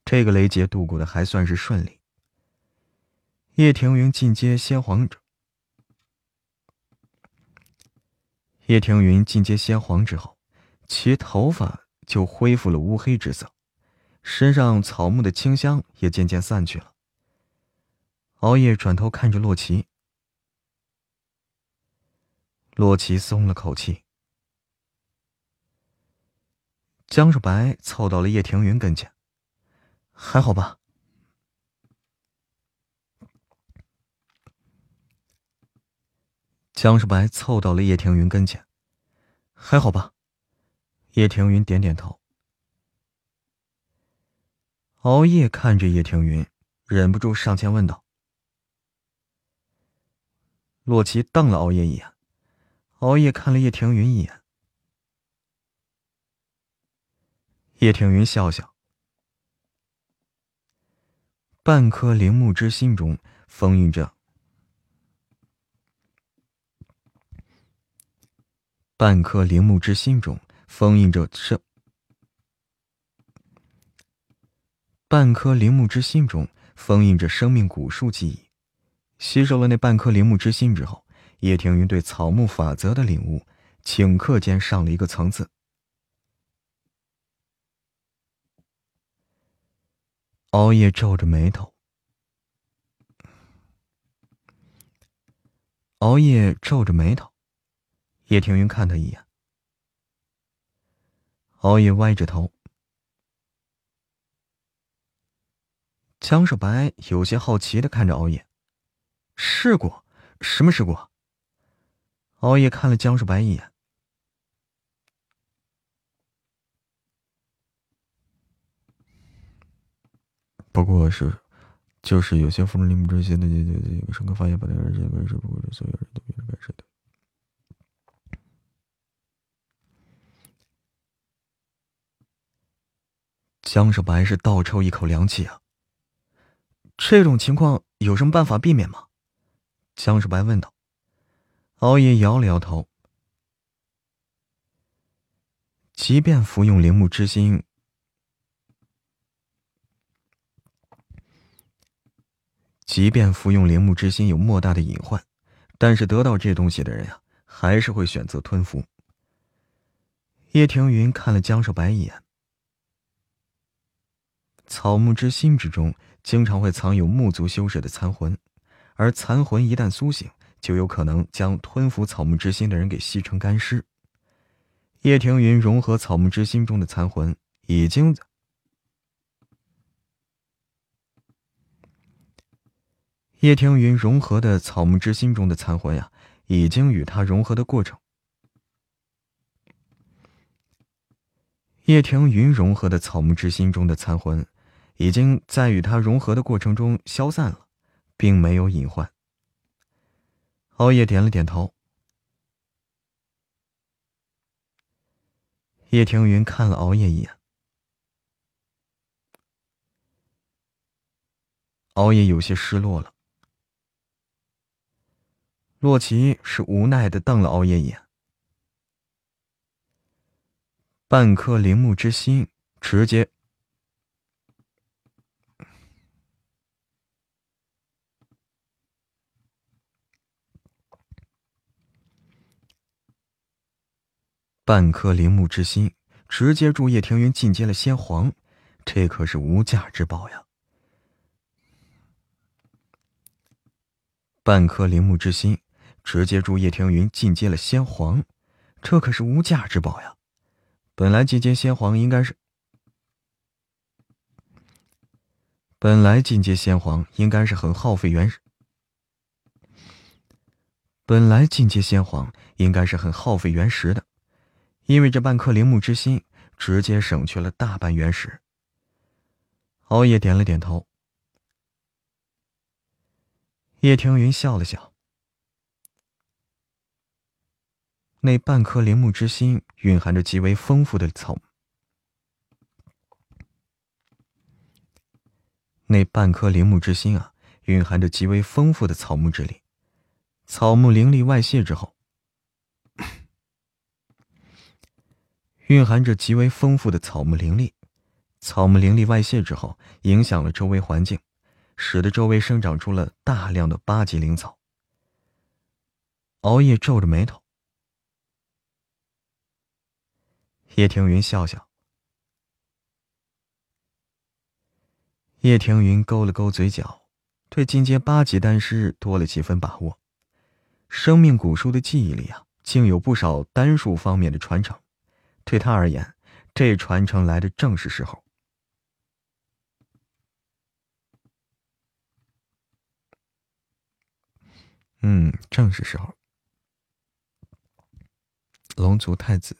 这个雷劫度过的还算是顺利。叶庭云进阶先皇者，叶庭云进阶先皇之后，其头发就恢复了乌黑之色，身上草木的清香也渐渐散去了。熬夜转头看着洛奇，洛奇松了口气。江少白凑到了叶庭云跟前。还好吧。江少白凑到了叶庭云跟前，还好吧。叶庭云点点头。熬夜看着叶庭云，忍不住上前问道：“洛奇瞪了熬夜一眼，熬夜看了叶庭云一眼。叶庭云笑笑。”半颗陵墓之心中封印着，半颗陵墓之心中封印着生，半颗陵墓之心中封印着生命古树记忆。吸收了那半颗陵墓之心之后，叶庭云对草木法则的领悟，顷刻间上了一个层次。熬夜皱着眉头，熬夜皱着眉头，叶庭云看他一眼，熬夜歪着头。江少白有些好奇的看着熬夜，试过什么试过？熬夜看了江少白一眼。不过是，就是有些风铃木这些的这这这个深刻发现，把那个这个是不会所有人都变得该是的。江少白是倒抽一口凉气啊！这种情况有什么办法避免吗？江少白问道。熬夜摇了摇头，即便服用铃木之心。即便服用铃木之心有莫大的隐患，但是得到这东西的人呀，还是会选择吞服。叶庭云看了江少白一眼。草木之心之中经常会藏有木族修士的残魂，而残魂一旦苏醒，就有可能将吞服草木之心的人给吸成干尸。叶庭云融合草木之心中的残魂，已经。叶庭云融合的草木之心中的残魂呀，已经与他融合的过程。叶庭云融合的草木之心中的残魂，已经在与他融合的过程中消散了，并没有隐患。熬夜点了点头。叶庭云看了熬夜一眼，熬夜有些失落了。洛奇是无奈的瞪了熬夜一眼，半颗陵墓之心直接。半颗陵墓之心，直接助叶庭云进阶了仙皇，这可是无价之宝呀！半颗陵墓之心，直接助叶庭云进阶了仙皇，这可是无价之宝呀！本来进阶仙皇应该是，本来进阶仙皇应该是很耗费原，本来进阶仙皇应该是很耗费原石的。因为这半颗陵墓之心，直接省去了大半原石。熬夜点了点头。叶庭云笑了笑。那半颗陵墓之心蕴含着极为丰富的草，那半颗陵墓之心啊，蕴含着极为丰富的草木之力。草木灵力外泄之后。蕴含着极为丰富的草木灵力，草木灵力外泄之后，影响了周围环境，使得周围生长出了大量的八级灵草。熬夜皱着眉头，叶庭云笑笑。叶庭云勾了勾嘴角，对进阶八级丹师多了几分把握。生命古书的记忆里啊，竟有不少丹术方面的传承。对他而言，这传承来的正是时候。嗯，正是时候。龙族太子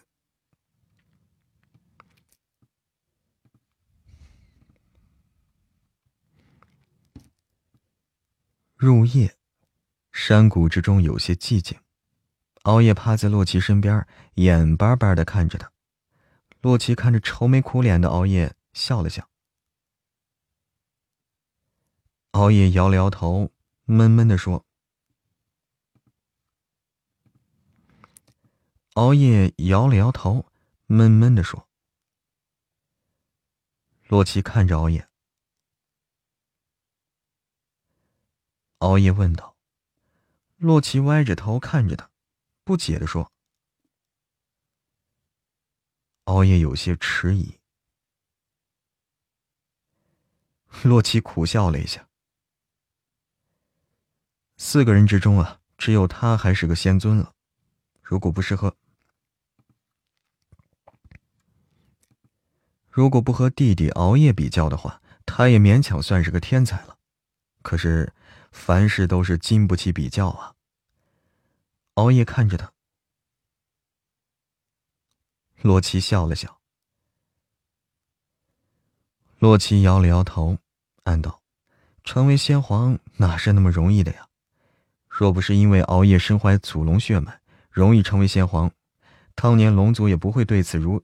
入夜，山谷之中有些寂静。熬夜趴在洛奇身边，眼巴巴的看着他。洛奇看着愁眉苦脸的熬夜，笑了笑。熬夜摇了摇头，闷闷的说：“熬夜摇了摇头，闷闷的说。”洛奇看着熬夜，熬夜问道：“洛奇歪着头看着他，不解的说。”熬夜有些迟疑，洛奇苦笑了一下。四个人之中啊，只有他还是个仙尊了。如果不是和，如果不和弟弟熬夜比较的话，他也勉强算是个天才了。可是凡事都是经不起比较啊。熬夜看着他。洛奇笑了笑，洛奇摇了摇头，暗道：“成为先皇哪是那么容易的呀？若不是因为熬夜身怀祖龙血脉，容易成为先皇，当年龙族也不会对此如……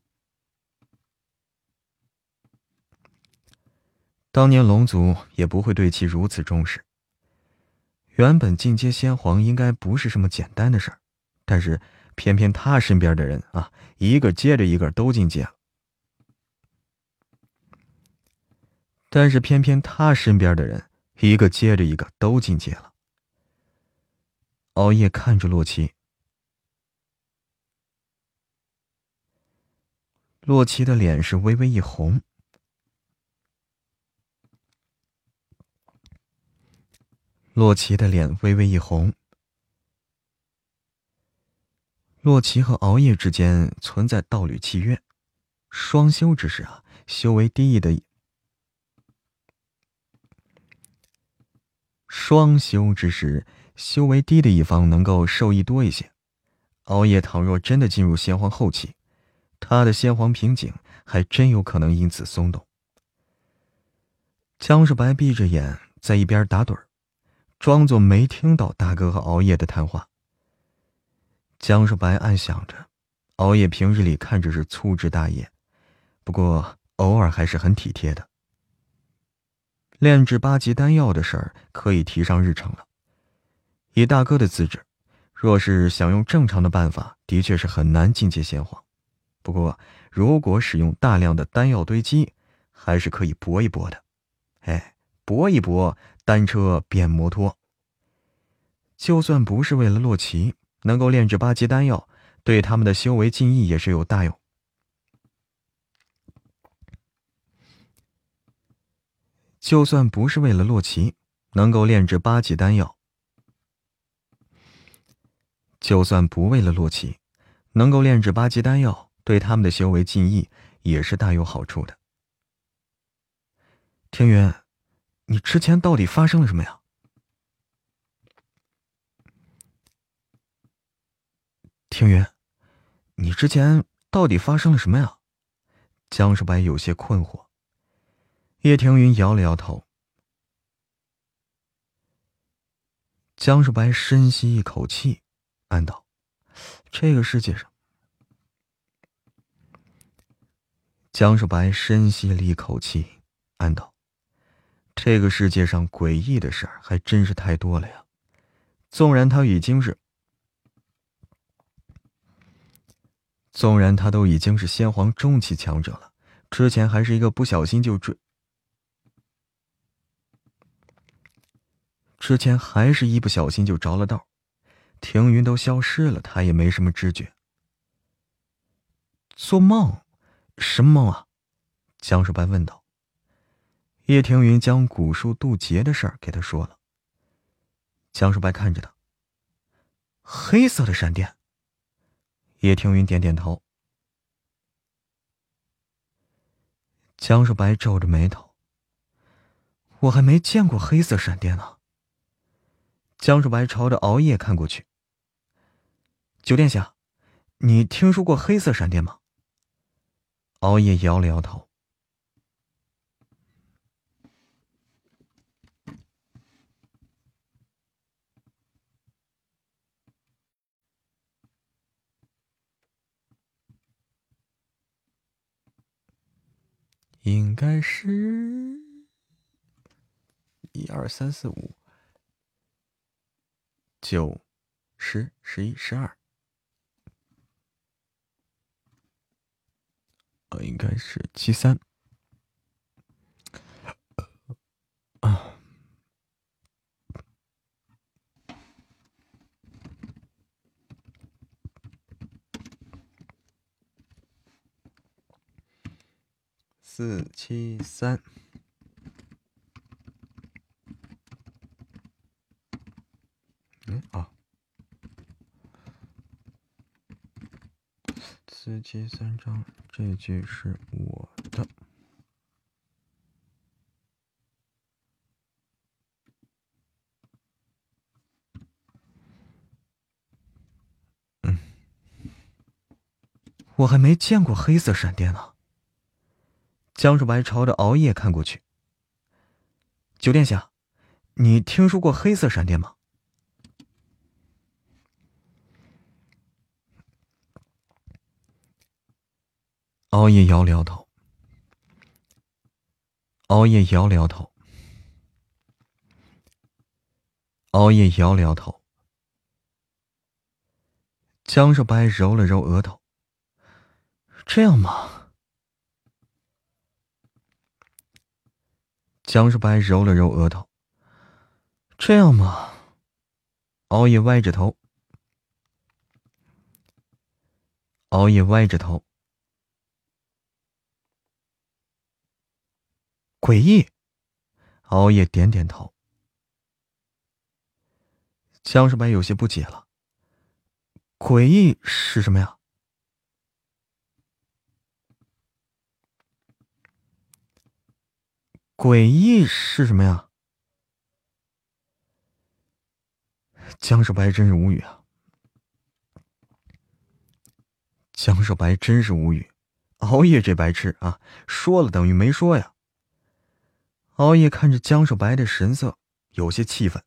当年龙族也不会对其如此重视。原本进阶先皇应该不是什么简单的事儿，但是……”偏偏他身边的人啊，一个接着一个都进阶了。但是偏偏他身边的人一个接着一个都进阶了。熬夜看着洛奇，洛奇的脸是微微一红，洛奇的脸微微一红。洛奇和熬夜之间存在道侣契约，双修之时啊，修为低的双修之时，修为低的一方能够受益多一些。熬夜倘若真的进入先皇后期，他的先皇瓶颈还真有可能因此松动。江世白闭着眼在一边打盹儿，装作没听到大哥和熬夜的谈话。江少白暗想着，熬夜平日里看着是粗枝大叶，不过偶尔还是很体贴的。炼制八级丹药的事儿可以提上日程了。以大哥的资质，若是想用正常的办法，的确是很难进阶仙皇。不过，如果使用大量的丹药堆积，还是可以搏一搏的。哎，搏一搏，单车变摩托。就算不是为了洛奇，能够炼制八级丹药，对他们的修为进益也是有大用。就算不是为了洛奇，能够炼制八级丹药，就算不为了洛奇，能够炼制八级丹药，对他们的修为进益也是大有好处的。天云，你之前到底发生了什么呀？天云，你之前到底发生了什么呀？江少白有些困惑。叶庭云摇了摇头。江少白深吸一口气，暗道：“这个世界上……”江少白深吸了一口气，暗道：“这个世界上诡异的事儿还真是太多了呀！纵然他已经是……纵然他都已经是先皇中期强者了，之前还是一个不小心就追……”之前还是一不小心就着了道，停云都消失了，他也没什么知觉。做梦？什么梦啊？江少白问道。叶庭云将古树渡劫的事儿给他说了。江树白看着他。黑色的闪电。叶庭云点点头。江树白皱着眉头。我还没见过黑色闪电呢。江树白朝着熬夜看过去。九殿下，你听说过黑色闪电吗？熬夜摇了摇头。应该是一二三四五。九、十、十一、十二，呃，应该是七三。啊，四七三。嗯啊！四七三张，这句是我的。嗯，我还没见过黑色闪电呢。江少白朝着熬夜看过去。九殿下，你听说过黑色闪电吗？熬夜摇了摇头。熬夜摇了摇头。熬夜摇了摇头。江少白揉了揉额头。这样吗？江少白揉了揉额头。这样吗？熬夜歪着头。熬夜歪着头。诡异，熬夜点点头。江少白有些不解了。诡异是什么呀？诡异是什么呀？江少白真是无语啊。江少白真是无语熬夜这白痴啊说了等于没说呀。熬夜看着江少白的神色有些气愤。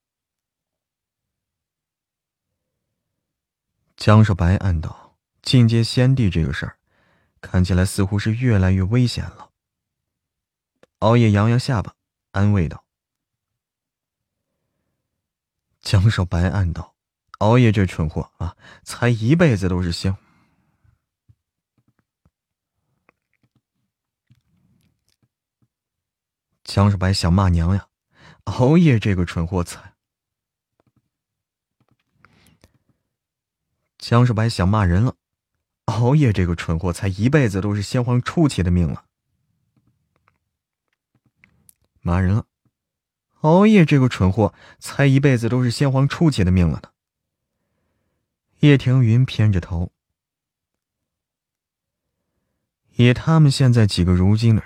江少白暗道进阶仙帝这个事儿看起来似乎是越来越危险了。熬夜扬扬下巴，安慰道：“江少白暗道，熬夜这蠢货啊，才一辈子都是香。”江少白想骂娘呀，熬夜这个蠢货才。江少白想骂人了，熬夜这个蠢货才一辈子都是先皇初期的命了。骂人了，熬夜这个蠢货才一辈子都是先皇初期的命了呢。叶庭云偏着头，以他们现在几个如今的，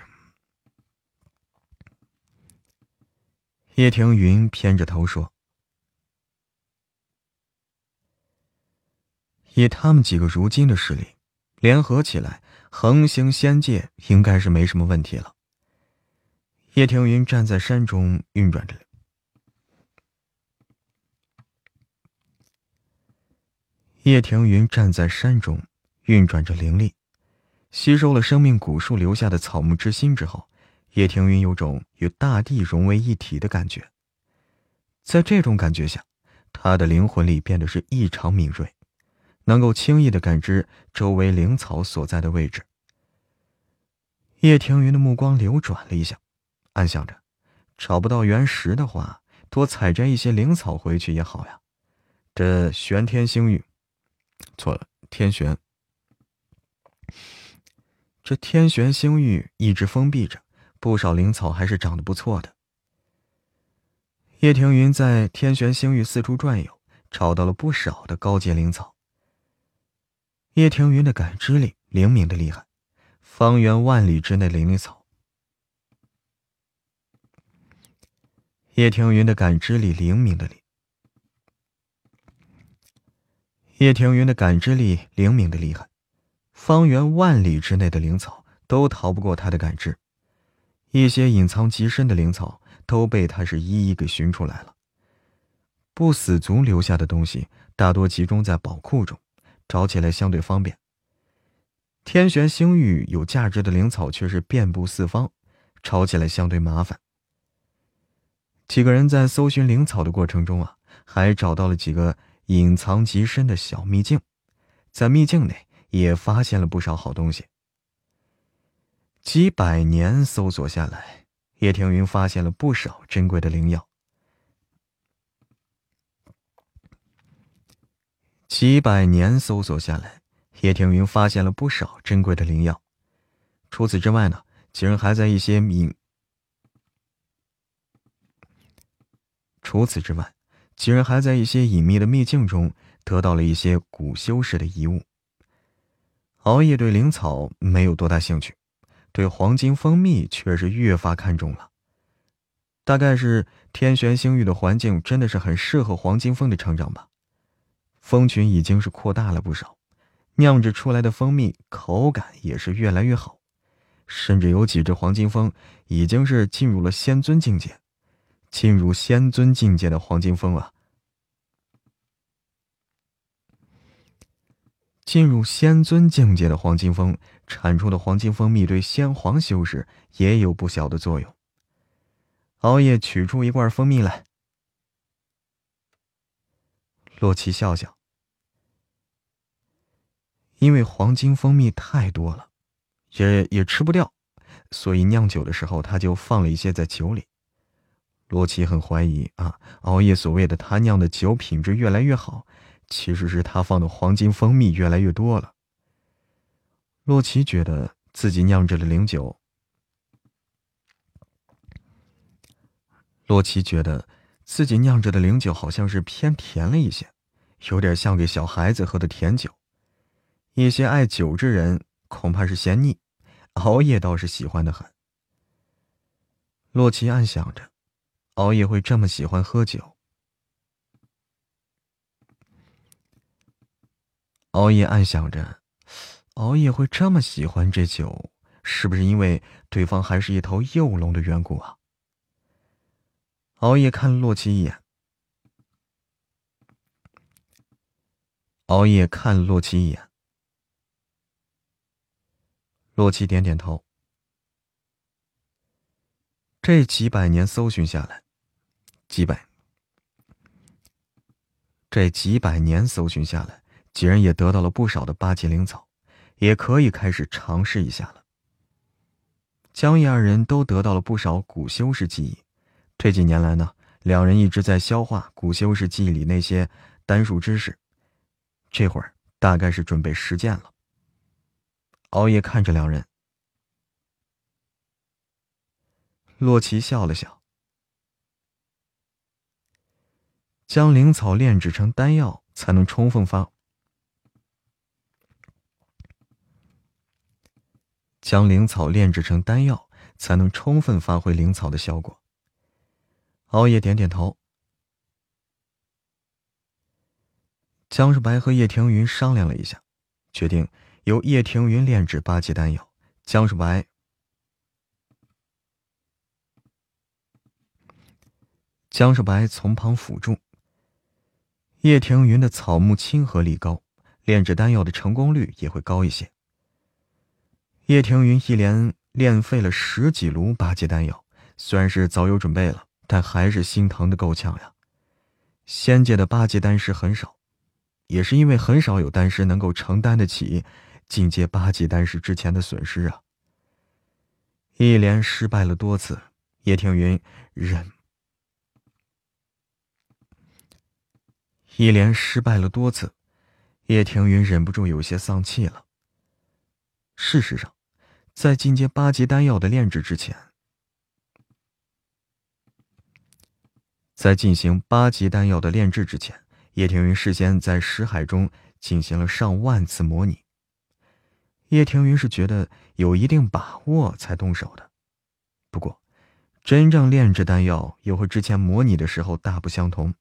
叶庭云偏着头说。以他们几个如今的实力，联合起来横行仙界，应该是没什么问题了。叶庭云站在山中运转着，叶庭云站在山中运转着灵力，吸收了生命古树留下的草木之心之后，叶庭云有种与大地融为一体的感觉。在这种感觉下，他的灵魂力变得是异常敏锐。能够轻易的感知周围灵草所在的位置。叶庭云的目光流转了一下，暗想着：找不到原石的话，多采摘一些灵草回去也好呀。这玄天星域，错了，天玄。这天玄星域一直封闭着，不少灵草还是长得不错的。叶庭云在天玄星域四处转悠，找到了不少的高阶灵草。叶庭云的感知力灵敏的厉害，方圆万里之内的灵草。叶庭云的感知力灵敏的厉，叶庭云的感知力灵敏的厉害，方圆万里之内的灵草都逃不过他的感知。一些隐藏极深的灵草都被他是一一给寻出来了。不死族留下的东西大多集中在宝库中。找起来相对方便。天玄星域有价值的灵草却是遍布四方，找起来相对麻烦。几个人在搜寻灵草的过程中啊，还找到了几个隐藏极深的小秘境，在秘境内也发现了不少好东西。几百年搜索下来，叶庭云发现了不少珍贵的灵药。几百年搜索下来，叶庭云发现了不少珍贵的灵药。除此之外呢，几人还在一些隐……除此之外，几人还在一些隐秘的秘境中得到了一些古修士的遗物。熬夜对灵草没有多大兴趣，对黄金蜂蜜却是越发看重了。大概是天玄星域的环境真的是很适合黄金蜂的成长吧。蜂群已经是扩大了不少，酿制出来的蜂蜜口感也是越来越好，甚至有几只黄金蜂已经是进入了仙尊境界。进入仙尊境界的黄金蜂啊，进入仙尊境界的黄金蜂产出的黄金蜂蜜对仙皇修士也有不小的作用。熬夜取出一罐蜂蜜来。洛奇笑笑，因为黄金蜂蜜太多了，也也吃不掉，所以酿酒的时候他就放了一些在酒里。洛奇很怀疑啊，熬夜所谓的他酿的酒品质越来越好，其实是他放的黄金蜂蜜越来越多了。洛奇觉得自己酿制的灵酒，洛奇觉得。自己酿制的灵酒好像是偏甜了一些，有点像给小孩子喝的甜酒。一些爱酒之人恐怕是嫌腻，熬夜倒是喜欢的很。洛奇暗想着，熬夜会这么喜欢喝酒。熬夜暗想着，熬夜会这么喜欢这酒，是不是因为对方还是一头幼龙的缘故啊？熬夜看洛奇一眼，熬夜看洛奇一眼，洛奇点点头。这几百年搜寻下来，几百，这几百年搜寻下来，几人也得到了不少的八级灵草，也可以开始尝试一下了。江毅二人都得到了不少古修士记忆，这几年来呢，两人一直在消化古修士记忆里那些丹术知识。这会儿大概是准备实践了。熬夜看着两人，洛奇笑了笑，将灵草炼制成丹药，才能充分发；将灵草炼制成丹药，才能充分发挥灵草的效果。熬夜点点头。江世白和叶庭云商量了一下，决定由叶庭云炼制八级丹药。江世白，江世白从旁辅助。叶庭云的草木亲和力高，炼制丹药的成功率也会高一些。叶庭云一连炼废了十几炉八级丹药，虽然是早有准备了，但还是心疼的够呛呀。仙界的八级丹师很少。也是因为很少有丹师能够承担得起进阶八级丹师之前的损失啊。一连失败了多次，叶庭云忍。一连失败了多次，叶庭云忍不住有些丧气了。事实上，在进阶八级丹药的炼制之前，在进行八级丹药的炼制之前。叶庭云事先在识海中进行了上万次模拟。叶庭云是觉得有一定把握才动手的，不过，真正炼制丹药又和之前模拟的时候大不相同。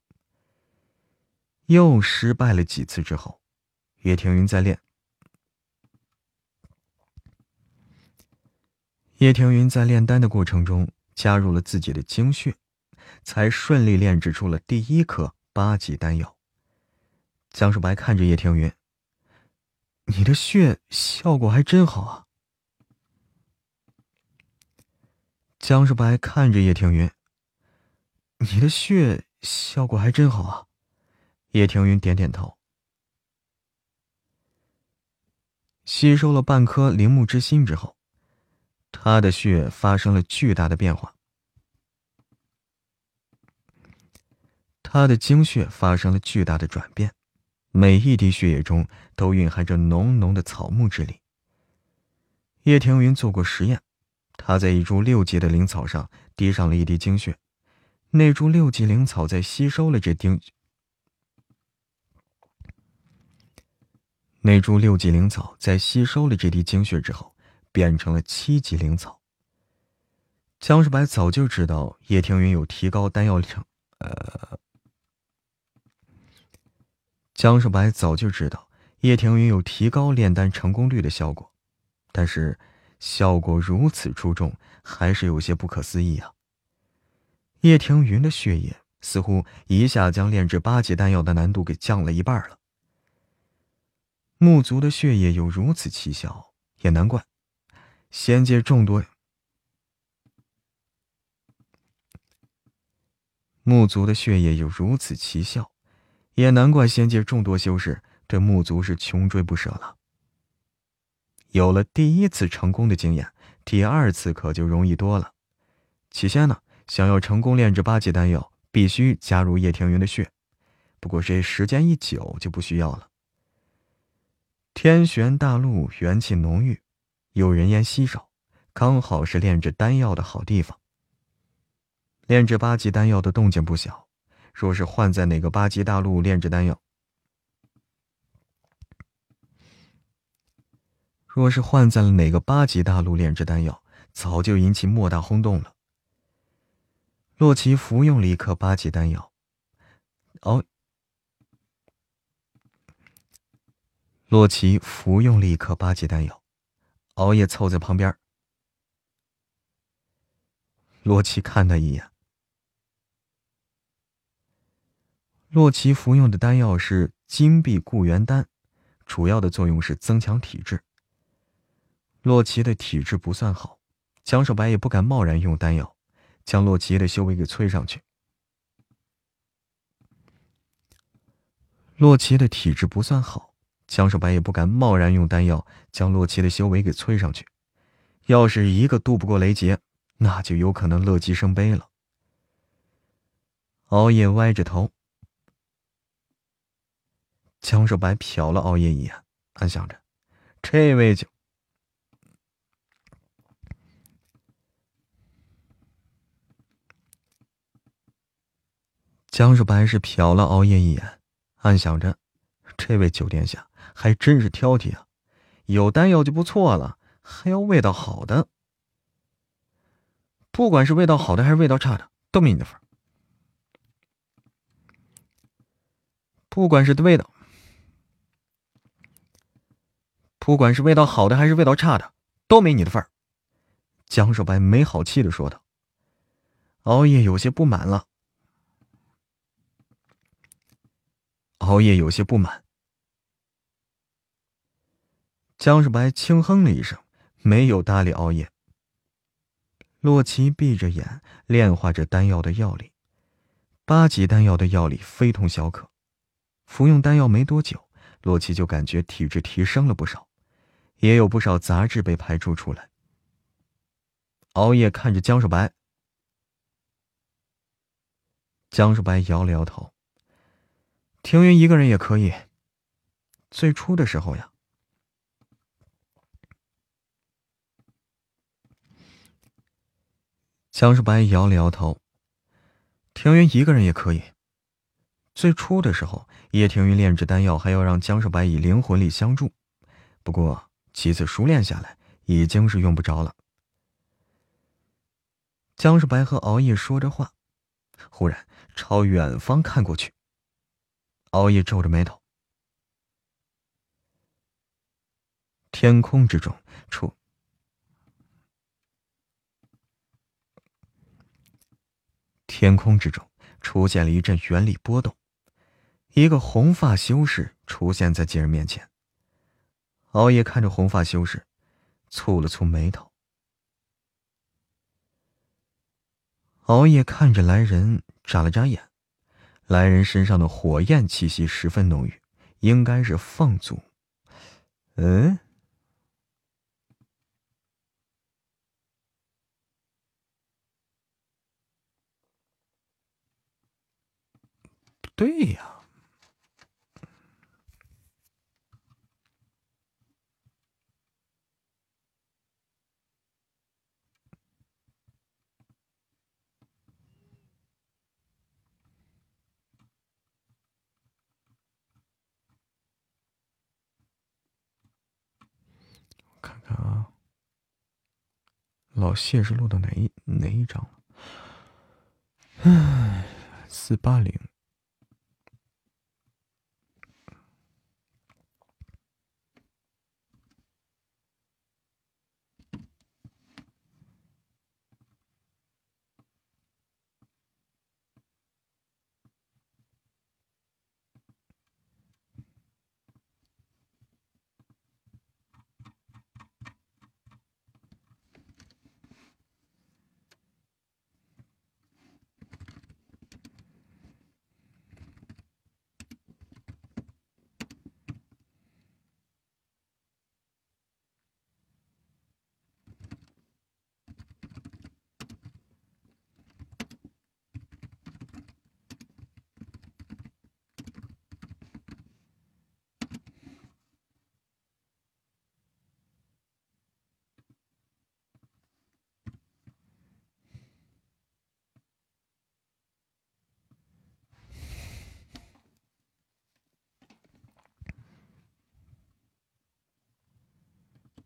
又失败了几次之后，叶庭云在炼。叶庭云在炼丹的过程中加入了自己的精血，才顺利炼制出了第一颗八级丹药。江树白看着叶庭云：“你的血效果还真好啊。”江树白看着叶庭云：“你的血效果还真好啊。”叶庭云点点头。吸收了半颗灵木之心之后，他的血发生了巨大的变化，他的精血发生了巨大的转变。每一滴血液中都蕴含着浓浓的草木之力。叶庭云做过实验，他在一株六级的灵草上滴上了一滴精血，那株六级灵草在吸收了这丁，那株六级灵草在吸收了这滴精血之后，变成了七级灵草。江世白早就知道叶庭云有提高丹药成，呃。江世白早就知道叶庭云有提高炼丹成功率的效果，但是效果如此出众，还是有些不可思议啊！叶庭云的血液似乎一下将炼制八级丹药的难度给降了一半了。木族的血液有如此奇效，也难怪仙界众多木族的血液有如此奇效。也难怪仙界众多修士对木族是穷追不舍了。有了第一次成功的经验，第二次可就容易多了。起先呢，想要成功炼制八级丹药，必须加入叶庭云的血，不过这时间一久就不需要了。天玄大陆元气浓郁，有人烟稀少，刚好是炼制丹药的好地方。炼制八级丹药的动静不小。若是换在哪个八级大陆炼制丹药，若是换在了哪个八级大陆炼制丹药，早就引起莫大轰动了。洛奇服用了一颗八级丹药，哦。洛奇服用了一颗八级丹药，熬夜凑在旁边。洛奇看他一眼。洛奇服用的丹药是金币固元丹，主要的作用是增强体质。洛奇的体质不算好，江少白也不敢贸然用丹药，将洛奇的修为给催上去。洛奇的体质不算好，江少白也不敢贸然用丹药将洛奇的修为给催上去。要是一个渡不过雷劫，那就有可能乐极生悲了。熬夜歪着头，江少白瞟了熬夜一眼，暗想着：这位就……江少白是瞟了熬夜一眼。暗想着，这位九殿下还真是挑剔啊！有丹药就不错了，还要味道好的。不管是味道好的还是味道差的，都没你的份不管是味道，不管是味道好的还是味道差的，都没你的份儿。江少白没好气的说道。熬夜有些不满了。熬夜有些不满，江少白轻哼了一声，没有搭理熬夜。洛奇闭着眼炼化着丹药的药力，八级丹药的药力非同小可。服用丹药没多久，洛奇就感觉体质提升了不少，也有不少杂质被排出出来。熬夜看着江少白，江少白摇了摇头。庭云一个人也可以。最初的时候呀，江世白摇了摇头。庭云一个人也可以。最初的时候，叶庭云炼制丹药还要让江世白以灵魂力相助，不过几次熟练下来，已经是用不着了。江世白和熬夜说着话，忽然朝远方看过去。熬夜皱着眉头。天空之中出，天空之中出现了一阵原力波动，一个红发修士出现在几人面前。熬夜看着红发修士，蹙了蹙眉头。熬夜看着来人，眨了眨眼。来人身上的火焰气息十分浓郁，应该是凤族。嗯，对呀。我看看啊，老谢是录到哪一哪一张了？唉，四八零。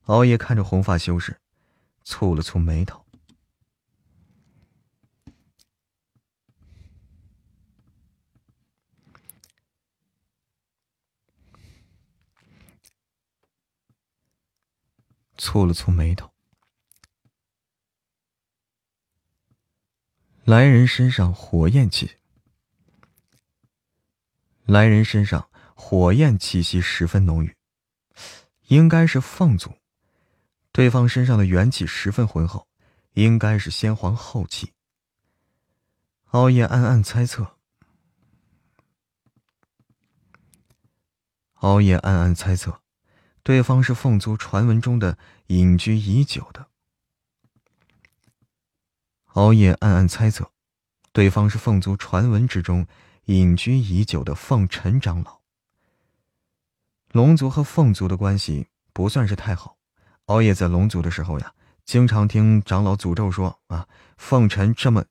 熬夜看着红发修士，蹙了蹙眉头。蹙了蹙眉头。来人身上火焰气，来人身上火焰气息十分浓郁，应该是凤族。对方身上的元气十分浑厚，应该是先皇后气。熬夜暗暗猜测，熬夜暗暗猜测，对方是凤族传闻中的隐居已久的。熬夜暗暗猜测，对方是凤族传闻之中隐居已久的凤尘长老。龙族和凤族的关系不算是太好。熬夜在龙族的时候呀，经常听长老诅咒说啊，凤尘这么，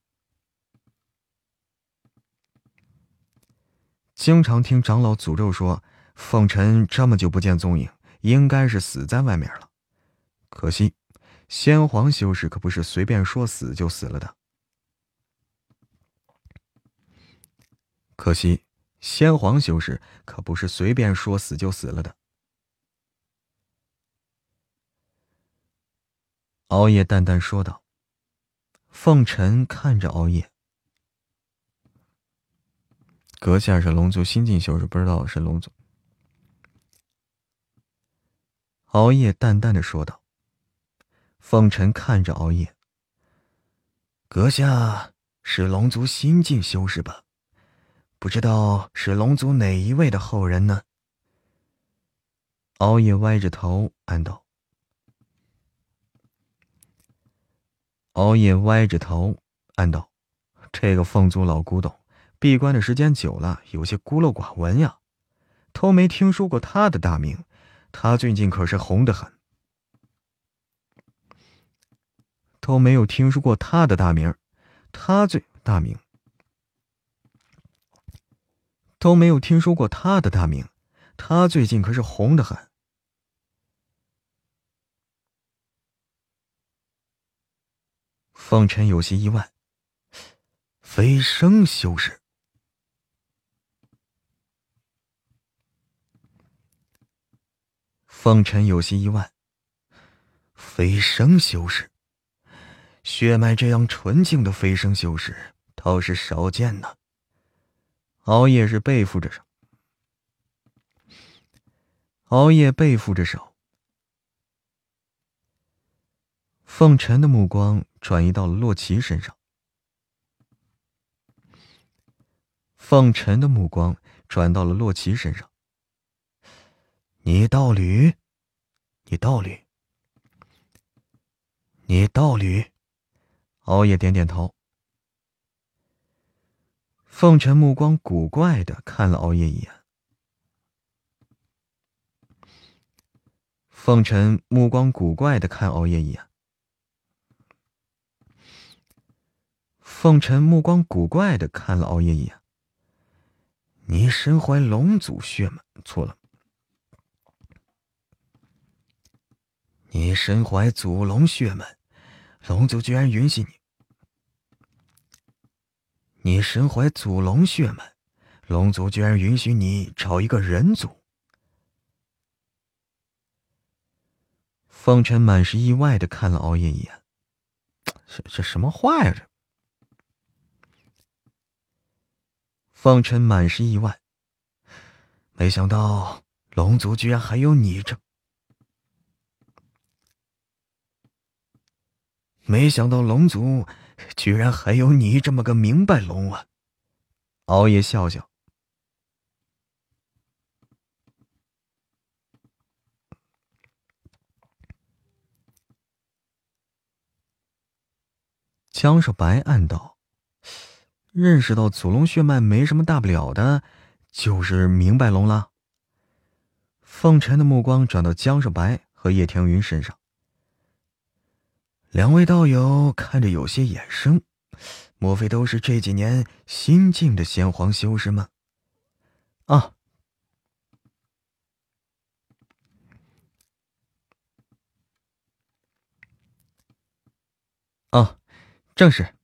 经常听长老诅咒说，凤尘这么久不见踪影，应该是死在外面了。可惜，先皇修士可不是随便说死就死了的。可惜，先皇修士可不是随便说死就死了的。熬夜淡淡说道：“凤尘看着熬夜，阁下是龙族新晋修士，不知道是龙族。”熬夜淡淡的说道：“凤尘看着熬夜，阁下是龙族新晋修士吧？不知道是龙族哪一位的后人呢？”熬夜歪着头暗道。熬夜歪着头，暗道：“这个凤族老古董，闭关的时间久了，有些孤陋寡闻呀，都没听说过他的大名。他最近可是红得很，都没有听说过他的大名。他最大名都没有听说过他的大名，他最近可是红得很。”凤尘有些意外，飞升修士。凤尘有些意外，飞升修士，血脉这样纯净的飞升修士倒是少见呢。熬夜是背负着手，熬夜背负着手。凤尘的目光转移到了洛奇身上。凤尘的目光转到了洛奇身上。你道侣，你道侣，你道侣。熬夜点点头。凤尘目光古怪的看了熬夜一眼。凤尘目光古怪的看熬夜一眼。凤尘目光古怪的看了熬夜一眼。你身怀龙族血脉，错了。你身怀祖龙血脉，龙族居然允许你。你身怀祖龙血脉，龙族居然允许你找一个人族。凤尘满是意外的看了熬夜一眼。这这什么话呀？这。凤尘满是意外，没想到龙族居然还有你这，没想到龙族居然还有你这么个明白龙啊！熬夜笑笑，江少白暗道。认识到祖龙血脉没什么大不了的，就是明白龙了。凤尘的目光转到江少白和叶天云身上，两位道友看着有些眼生，莫非都是这几年新晋的先皇修士吗？啊，啊，正是。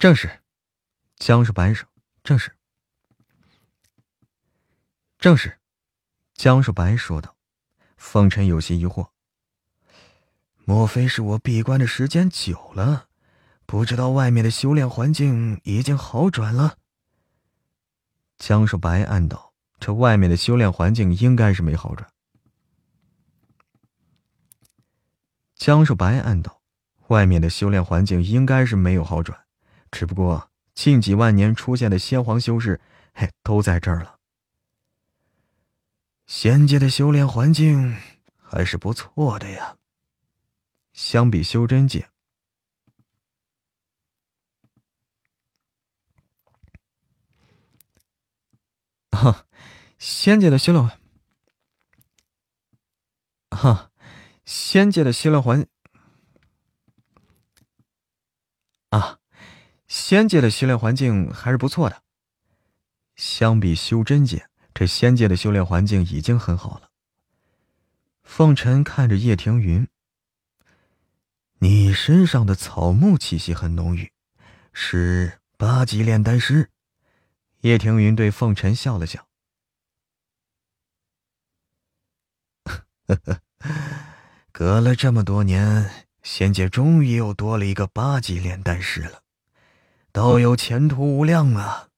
正是，江少白说：“正是，正是。”江少白说道。凤尘有些疑惑：“莫非是我闭关的时间久了，不知道外面的修炼环境已经好转了？”江少白暗道：“这外面的修炼环境应该是没好转。”江少白暗道：“外面的修炼环境应该是没有好转，只不过近几万年出现的先皇修士，嘿，都在这儿了。仙界的修炼环境还是不错的呀。相比修真界，哈，仙界的修炼，哈。”仙界的修炼环啊，仙界的修炼环境还是不错的。相比修真界，这仙界的修炼环境已经很好了。凤尘看着叶庭云，你身上的草木气息很浓郁，是八级炼丹师。叶庭云对凤尘笑了笑，呵呵。隔了这么多年，仙界终于又多了一个八级炼丹师了，道友前途无量啊！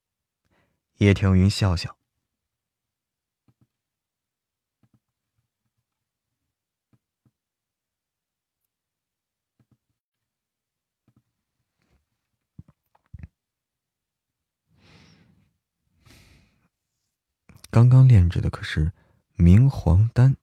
叶庭云笑笑。刚刚炼制的可是明黄丹。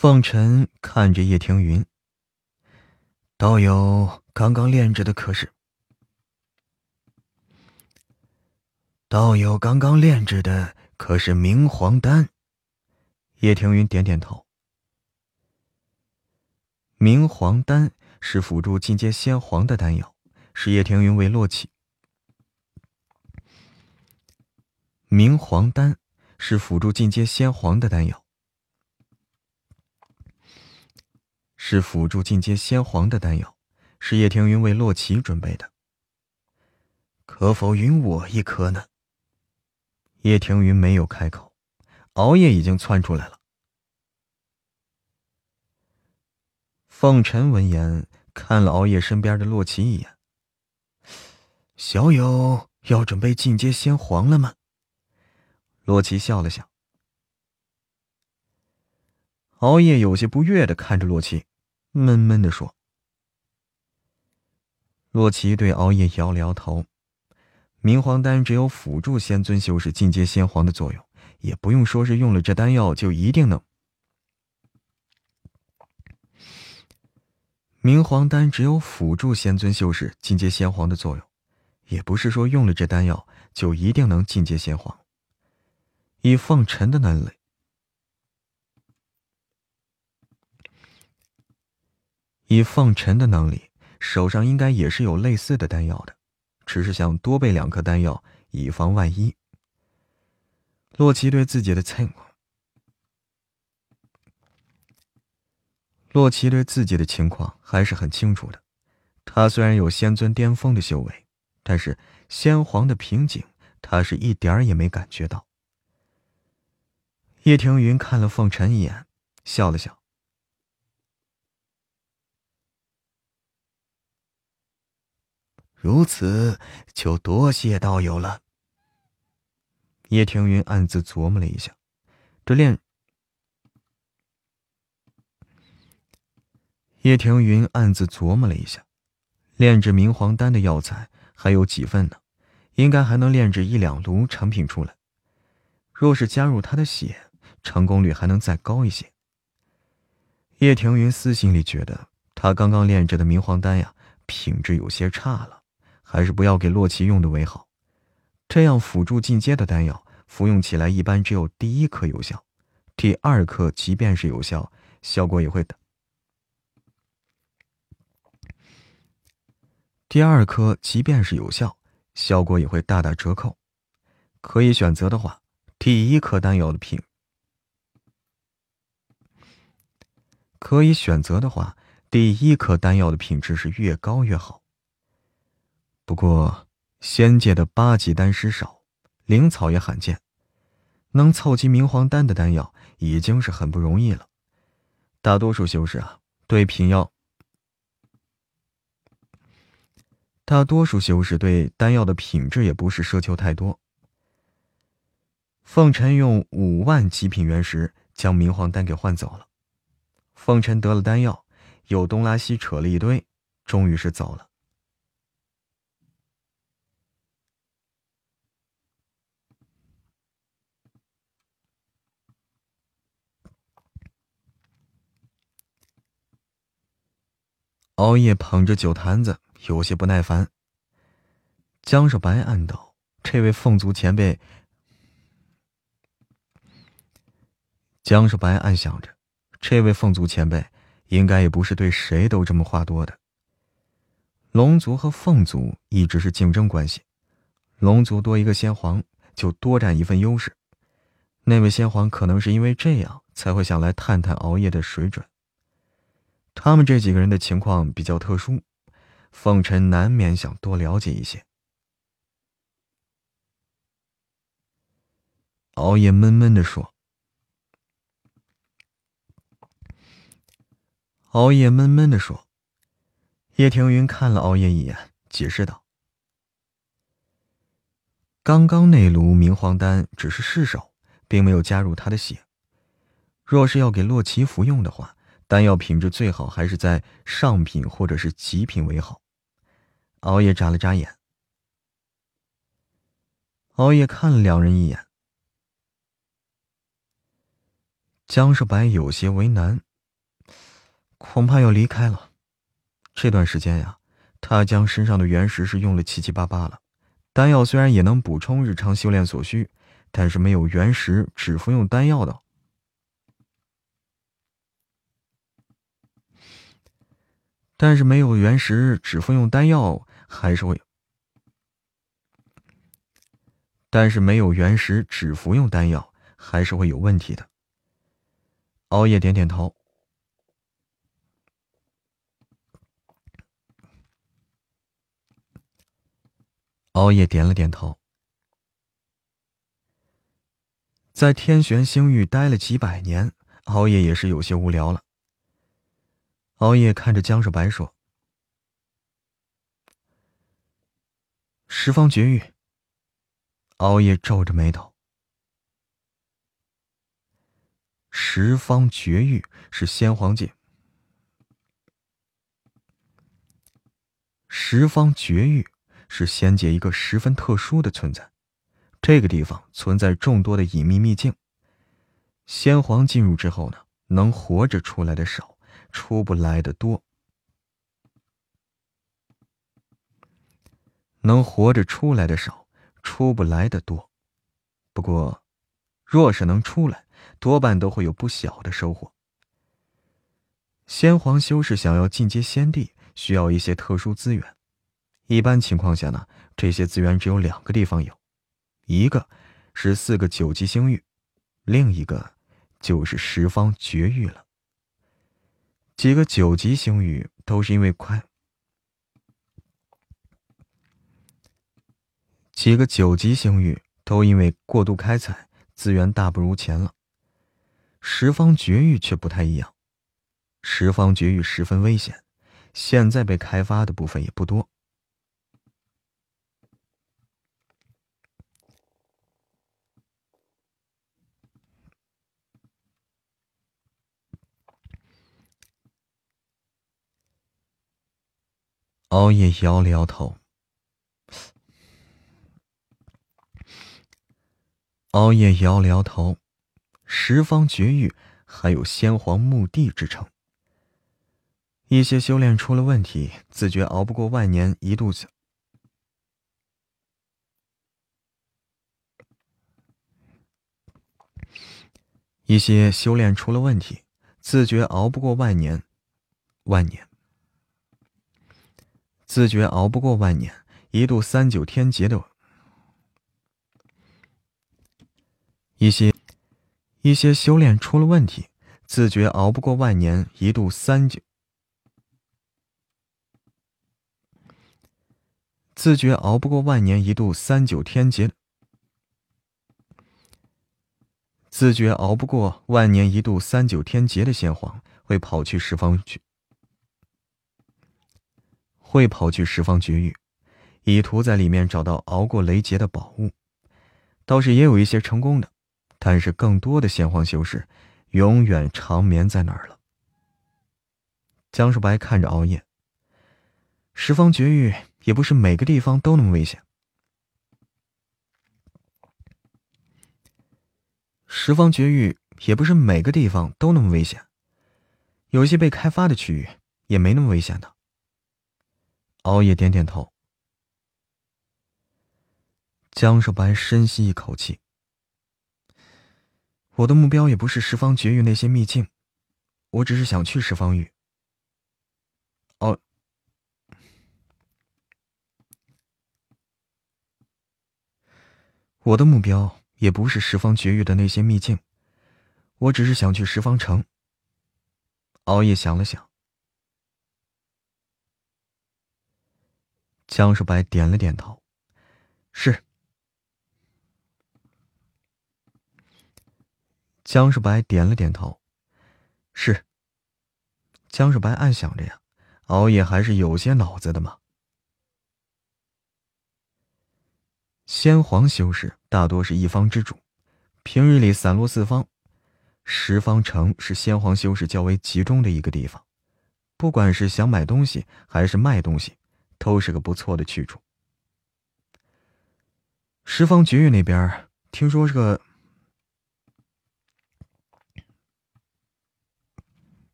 凤尘看着叶庭云，道友刚刚炼制的可是？道友刚刚炼制的可是明黄丹？叶庭云点点头。明黄丹是辅助进阶仙皇的丹药，是叶庭云为洛奇。明黄丹是辅助进阶仙皇的丹药。是辅助进阶仙皇的丹药，是叶庭云为洛奇准备的。可否允我一颗呢？叶庭云没有开口，熬夜已经窜出来了。凤尘闻言，看了熬夜身边的洛奇一眼：“小友要准备进阶仙皇了吗？”洛奇笑了笑。熬夜有些不悦的看着洛奇。闷闷的说：“洛奇对熬夜摇了摇头，明黄丹只有辅助仙尊修士进阶仙皇的作用，也不用说是用了这丹药就一定能。明黄丹只有辅助仙尊修士进阶仙皇的作用，也不是说用了这丹药就一定能进阶仙皇。以凤尘的能力。”以凤尘的能力，手上应该也是有类似的丹药的，只是想多备两颗丹药，以防万一。洛奇对自己的情况，洛奇对自己的情况还是很清楚的。他虽然有仙尊巅峰的修为，但是仙皇的瓶颈，他是一点儿也没感觉到。叶庭云看了凤尘一眼，笑了笑。如此，就多谢道友了。叶庭云暗自琢磨了一下，这炼……叶庭云暗自琢磨了一下，炼制明黄丹的药材还有几份呢，应该还能炼制一两炉成品出来。若是加入他的血，成功率还能再高一些。叶庭云私心里觉得，他刚刚炼制的明黄丹呀，品质有些差了。还是不要给洛奇用的为好，这样辅助进阶的丹药服用起来一般只有第一颗有效，第二颗即便是有效，效果也会的。第二颗即便是有效，效果也会大打折扣。可以选择的话，第一颗丹药的品，可以选择的话，第一颗丹药的品质是越高越好。不过，仙界的八级丹师少，灵草也罕见，能凑齐明黄丹的丹药已经是很不容易了。大多数修士啊，对品药，大多数修士对丹药的品质也不是奢求太多。凤尘用五万极品原石将明黄丹给换走了，凤尘得了丹药，又东拉西扯了一堆，终于是走了。熬夜捧着酒坛子，有些不耐烦。江少白暗道：“这位凤族前辈。”江少白暗想着，这位凤族前辈应该也不是对谁都这么话多的。龙族和凤族一直是竞争关系，龙族多一个先皇就多占一份优势。那位先皇可能是因为这样才会想来探探熬夜的水准。他们这几个人的情况比较特殊，凤尘难免想多了解一些。熬夜闷闷的说：“熬夜闷闷的说。”叶庭云看了熬夜一眼，解释道：“刚刚那炉明黄丹只是试手，并没有加入他的血。若是要给洛奇服用的话。”丹药品质最好还是在上品或者是极品为好。熬夜眨了眨眼。熬夜看了两人一眼。江少白有些为难，恐怕要离开了。这段时间呀，他将身上的原石是用了七七八八了。丹药虽然也能补充日常修炼所需，但是没有原石，只服用丹药的。但是没有原石，只服用丹药还是会。但是没有原石，只服用丹药还是会有问题的。熬夜点点头。熬夜点了点头。在天玄星域待了几百年，熬夜也是有些无聊了。熬夜看着江少白说：“十方绝域。”熬夜皱着眉头。十方绝域是仙皇界。十方绝域是仙界一个十分特殊的存在，这个地方存在众多的隐秘秘境。仙皇进入之后呢，能活着出来的少。出不来的多，能活着出来的少，出不来的多。不过，若是能出来，多半都会有不小的收获。先皇修士想要进阶仙帝，需要一些特殊资源。一般情况下呢，这些资源只有两个地方有，一个是四个九级星域，另一个就是十方绝域了。几个九级星域都是因为快，几个九级星域都因为过度开采，资源大不如前了。十方绝域却不太一样，十方绝域十分危险，现在被开发的部分也不多。熬夜摇了摇头。熬夜摇了摇头。十方绝域还有先皇墓地之称。一些修炼出了问题，自觉熬不过万年一度子。一些修炼出了问题，自觉熬不过万年，万年。自觉熬不过万年一度三九天劫的，一些一些修炼出了问题，自觉熬不过万年一度三九，自觉熬不过万年一度三九天劫，自觉熬不过万年一度三九天劫的先皇，会跑去十方去，会跑去十方绝域，以图在里面找到熬过雷劫的宝物。倒是也有一些成功的，但是更多的先皇修士，永远长眠在那儿了。江树白看着熬夜。十方绝域也不是每个地方都那么危险。十方绝域也不是每个地方都那么危险，有些被开发的区域也没那么危险的。熬夜点点头。江少白深吸一口气。我的目标也不是十方绝域那些秘境，我只是想去十方域。哦。我的目标也不是十方绝域的那些秘境，我只是想去十方城。熬夜想了想，江少白点了点头，是。江少白点了点头，是。江少白暗想着呀，熬夜还是有些脑子的嘛。先皇修士大多是一方之主，平日里散落四方。十方城是先皇修士较为集中的一个地方，不管是想买东西还是卖东西，都是个不错的去处。十方绝域那边听说是个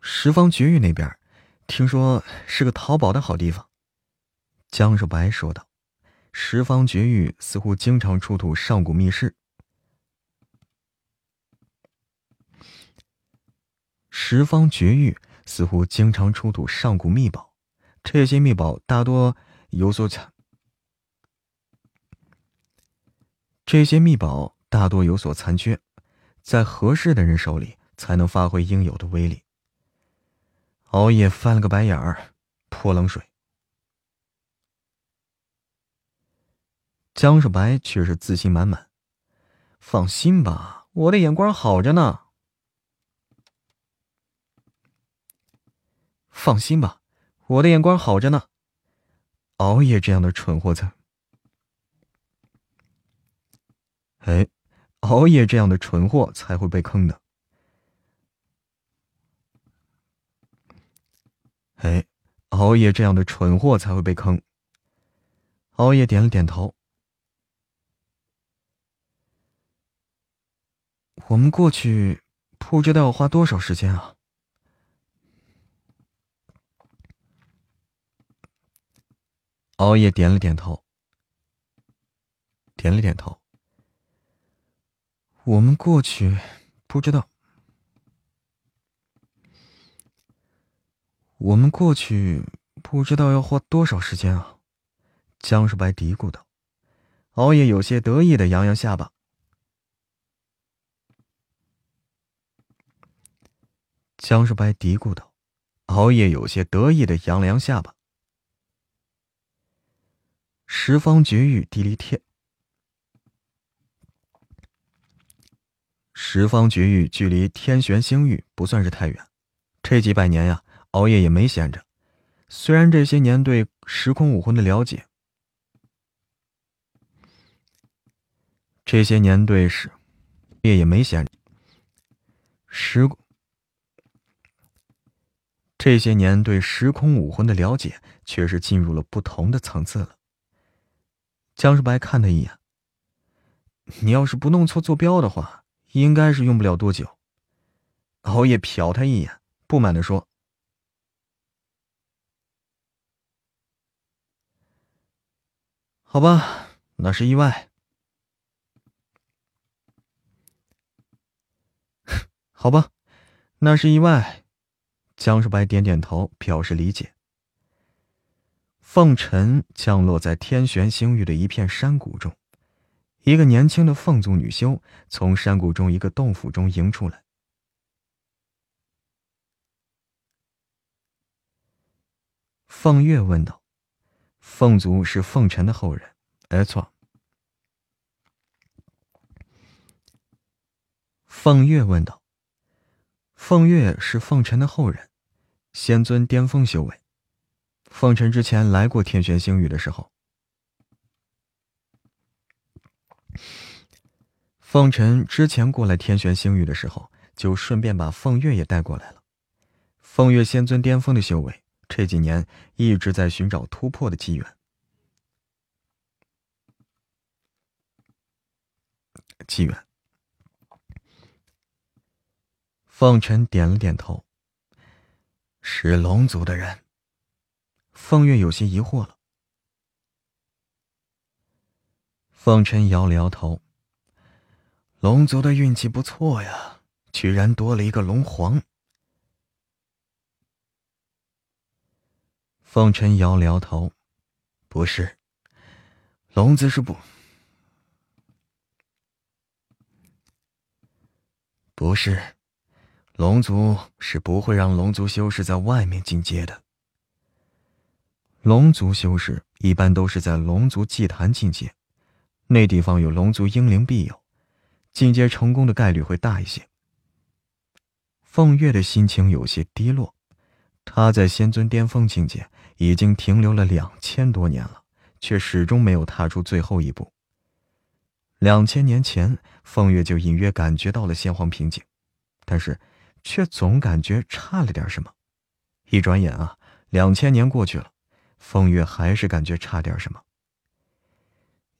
十方绝域那边听说是个淘宝的好地方。江少白说道：“十方绝域似乎经常出土上古密室。十方绝域似乎经常出土上古秘宝，这些秘宝大多有所残，这些秘宝大多有所残缺，在合适的人手里才能发挥应有的威力。”熬夜翻了个白眼儿，泼冷水。江少白却是自信满满，放心吧，我的眼光好着呢。放心吧，我的眼光好着呢。熬夜这样的蠢货才……哎，熬夜这样的蠢货才会被坑的。哎，熬夜这样的蠢货才会被坑。熬夜点了点头。我们过去不知道要花多少时间啊！熬夜点了点头，点了点头。我们过去不知道，我们过去不知道要花多少时间啊！江世白嘀咕道。熬夜有些得意的扬扬下巴。江世白嘀咕道：“熬夜有些得意的扬了扬下巴。十方绝域地离天，十方绝域距离天玄星域不算是太远。这几百年呀，熬夜也没闲着。虽然这些年对时空武魂的了解，这些年对时夜也没闲着。时。”这些年对时空武魂的了解，却是进入了不同的层次了。江世白看他一眼：“你要是不弄错坐标的话，应该是用不了多久。”熬夜瞟他一眼，不满的说：“好吧，那是意外。好吧，那是意外。”江少白点点头，表示理解。凤尘降落在天玄星域的一片山谷中，一个年轻的凤族女修从山谷中一个洞府中迎出来。凤月问道：“凤族是凤尘的后人？”“没，错。”凤月问道：“凤月是凤尘的后人，仙尊巅峰修为。凤尘之前来过天玄星域的时候，凤尘之前过来天玄星域的时候，就顺便把凤月也带过来了。凤月仙尊巅峰的修为，这几年一直在寻找突破的机缘。机缘。”凤尘点了点头。是龙族的人。凤月有些疑惑了。凤尘摇了摇头。龙族的运气不错呀，居然多了一个龙皇。凤尘摇了摇头，不是，龙子是不，不是。龙族是不会让龙族修士在外面进阶的。龙族修士一般都是在龙族祭坛进阶，那地方有龙族英灵庇佑，进阶成功的概率会大一些。凤月的心情有些低落，他在仙尊巅峰境界已经停留了两千多年了，却始终没有踏出最后一步。两千年前，凤月就隐约感觉到了仙皇瓶颈，但是。却总感觉差了点什么，一转眼啊，两千年过去了，凤月还是感觉差点什么。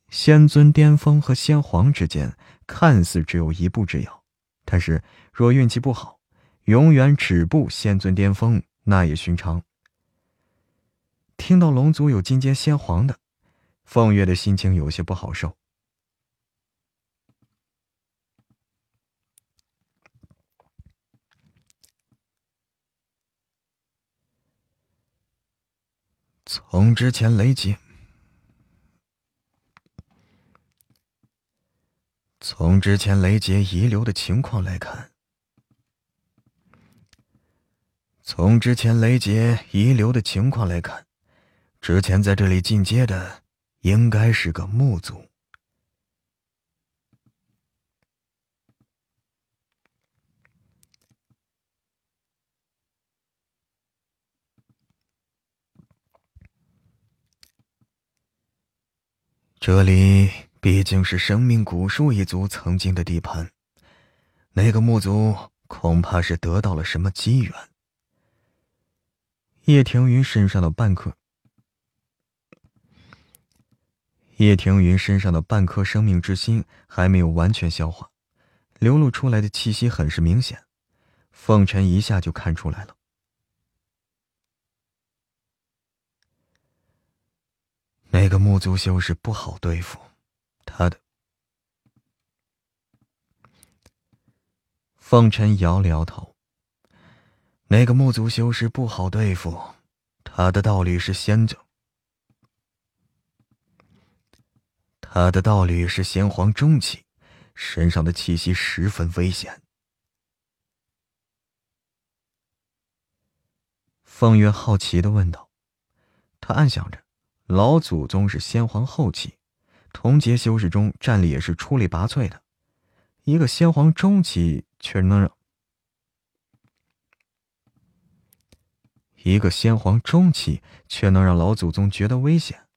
仙尊巅峰和仙皇之间看似只有一步之遥，但是若运气不好，永远止步仙尊巅峰，那也寻常。听到龙族有进阶仙皇的，凤月的心情有些不好受。从之前雷劫，从之前雷劫遗留的情况来看，从之前雷劫遗留的情况来看，之前在这里进阶的应该是个木族。这里毕竟是生命古树一族曾经的地盘，那个木族恐怕是得到了什么机缘。叶庭云身上的半颗，叶庭云身上的半颗生命之心还没有完全消化，流露出来的气息很是明显，凤尘一下就看出来了。那个木族修士不好对付，他的。凤尘摇了摇头。那个木族修士不好对付，他的道侣是先者，他的道侣是先皇中期，身上的气息十分危险。凤月好奇的问道，他暗想着。老祖宗是先皇后期，同阶修士中战力也是出类拔萃的，一个先皇中期却能让一个先皇中期却能让老祖宗觉得危险，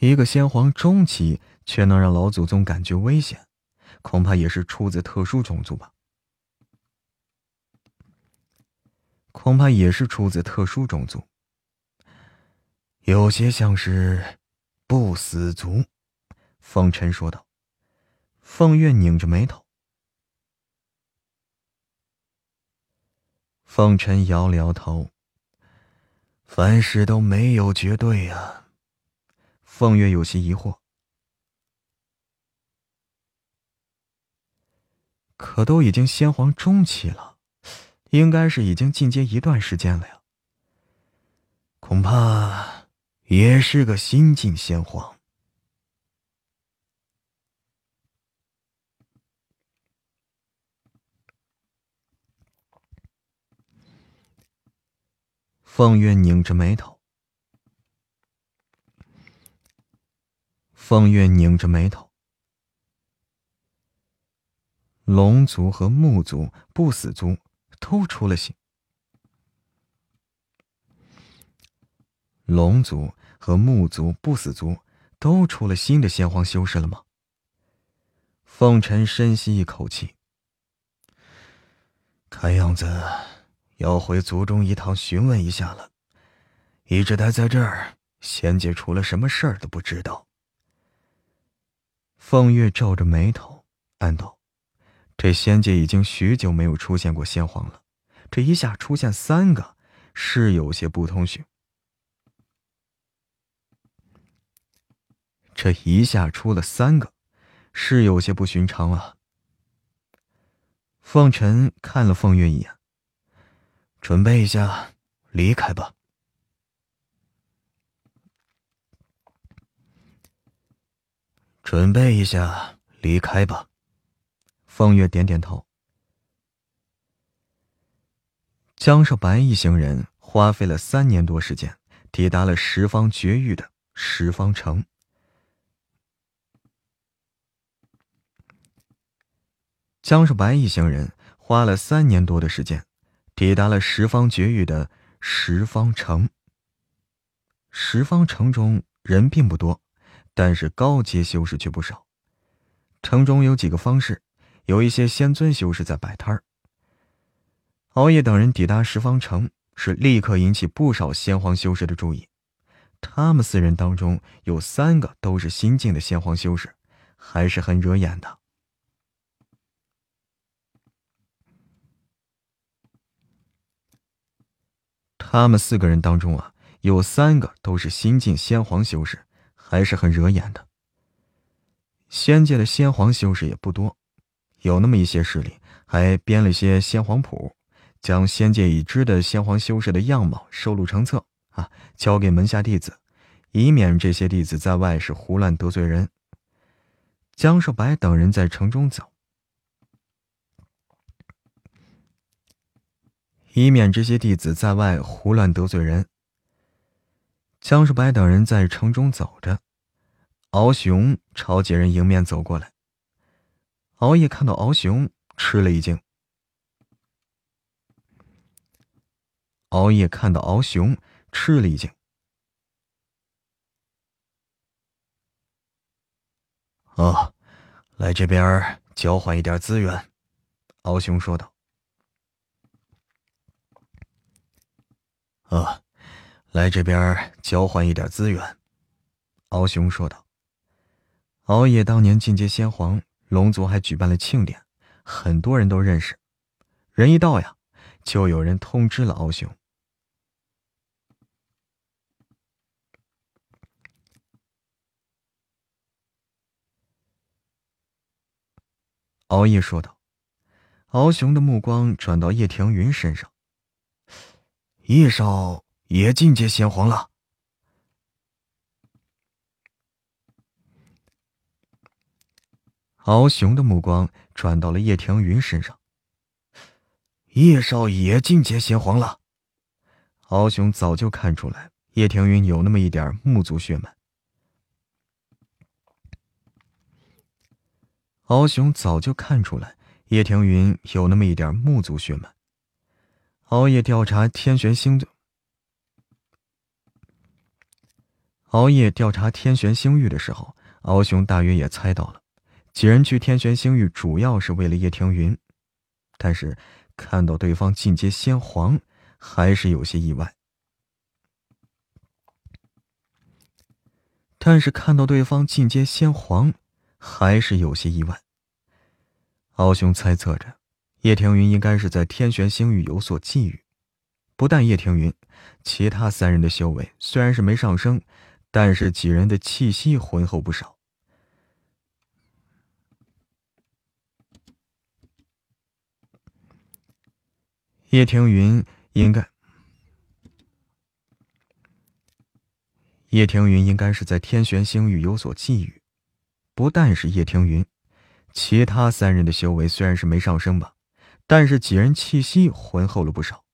一个先皇中期却能让老祖宗感觉危险，恐怕也是出自特殊种族吧？恐怕也是出自特殊种族。有些像是不死族，风尘说道。凤月拧着眉头。凤尘摇了摇头。凡事都没有绝对啊。凤月有些疑惑。可都已经先皇中期了，应该是已经进阶一段时间了呀。恐怕。也是个新晋先皇。凤月拧着眉头。凤月拧着眉头。龙族和木族、不死族都出了血。龙族和木族、不死族都出了新的先皇修士了吗？凤尘深吸一口气，看样子要回族中一趟询问一下了。一直待在这儿，仙界出了什么事儿都不知道。凤月皱着眉头，暗道：“这仙界已经许久没有出现过先皇了，这一下出现三个，是有些不通寻。这一下出了三个，是有些不寻常啊。”凤尘看了凤月一眼，准备一下，离开吧。准备一下，离开吧。凤月点点头。江少白一行人花费了三年多时间，抵达了十方绝域的十方城。江少白一行人花了三年多的时间，抵达了十方绝域的十方城。十方城中人并不多。但是高阶修士却不少，城中有几个方士，有一些仙尊修士在摆摊儿。熬夜等人抵达十方城，是立刻引起不少先皇修士的注意。他们四人当中有三个都是新晋的先皇修士，还是很惹眼的。他们四个人当中啊，有三个都是新晋先皇修士。还是很惹眼的。仙界的先皇修士也不多，有那么一些势力还编了些先皇谱，将仙界已知的先皇修士的样貌收录成册啊，交给门下弟子，以免这些弟子在外是胡乱得罪人。江少白等人在城中走，以免这些弟子在外胡乱得罪人。江少白等人在城中走着，敖雄朝几人迎面走过来。敖夜看到敖雄，吃了一惊。熬夜看到敖雄，吃了一惊。哦，来这边交换一点资源，敖雄说道。啊。来这边交换一点资源，敖雄说道。敖野当年进阶先皇，龙族还举办了庆典，很多人都认识。人一到呀，就有人通知了敖雄。敖夜说道。敖雄的目光转到叶庭云身上，叶少。也进阶先皇了。敖雄的目光转到了叶庭云身上。叶少也进阶先皇了。敖雄早就看出来叶庭云有那么一点木族血脉。敖雄早就看出来叶庭云有那么一点木族血脉。熬夜调查天玄星的。熬夜调查天玄星域的时候，敖雄大约也猜到了，几人去天玄星域主要是为了叶庭云，但是看到对方进阶先皇，还是有些意外。但是看到对方进阶先皇，还是有些意外。敖雄猜测着，叶庭云应该是在天玄星域有所觊觎。不但叶庭云，其他三人的修为虽然是没上升。但是几人的气息浑厚不少。叶庭云应该，叶庭云应该是在天玄星域有所觊觎。不但是叶庭云，其他三人的修为虽然是没上升吧，但是几人气息浑厚了不少。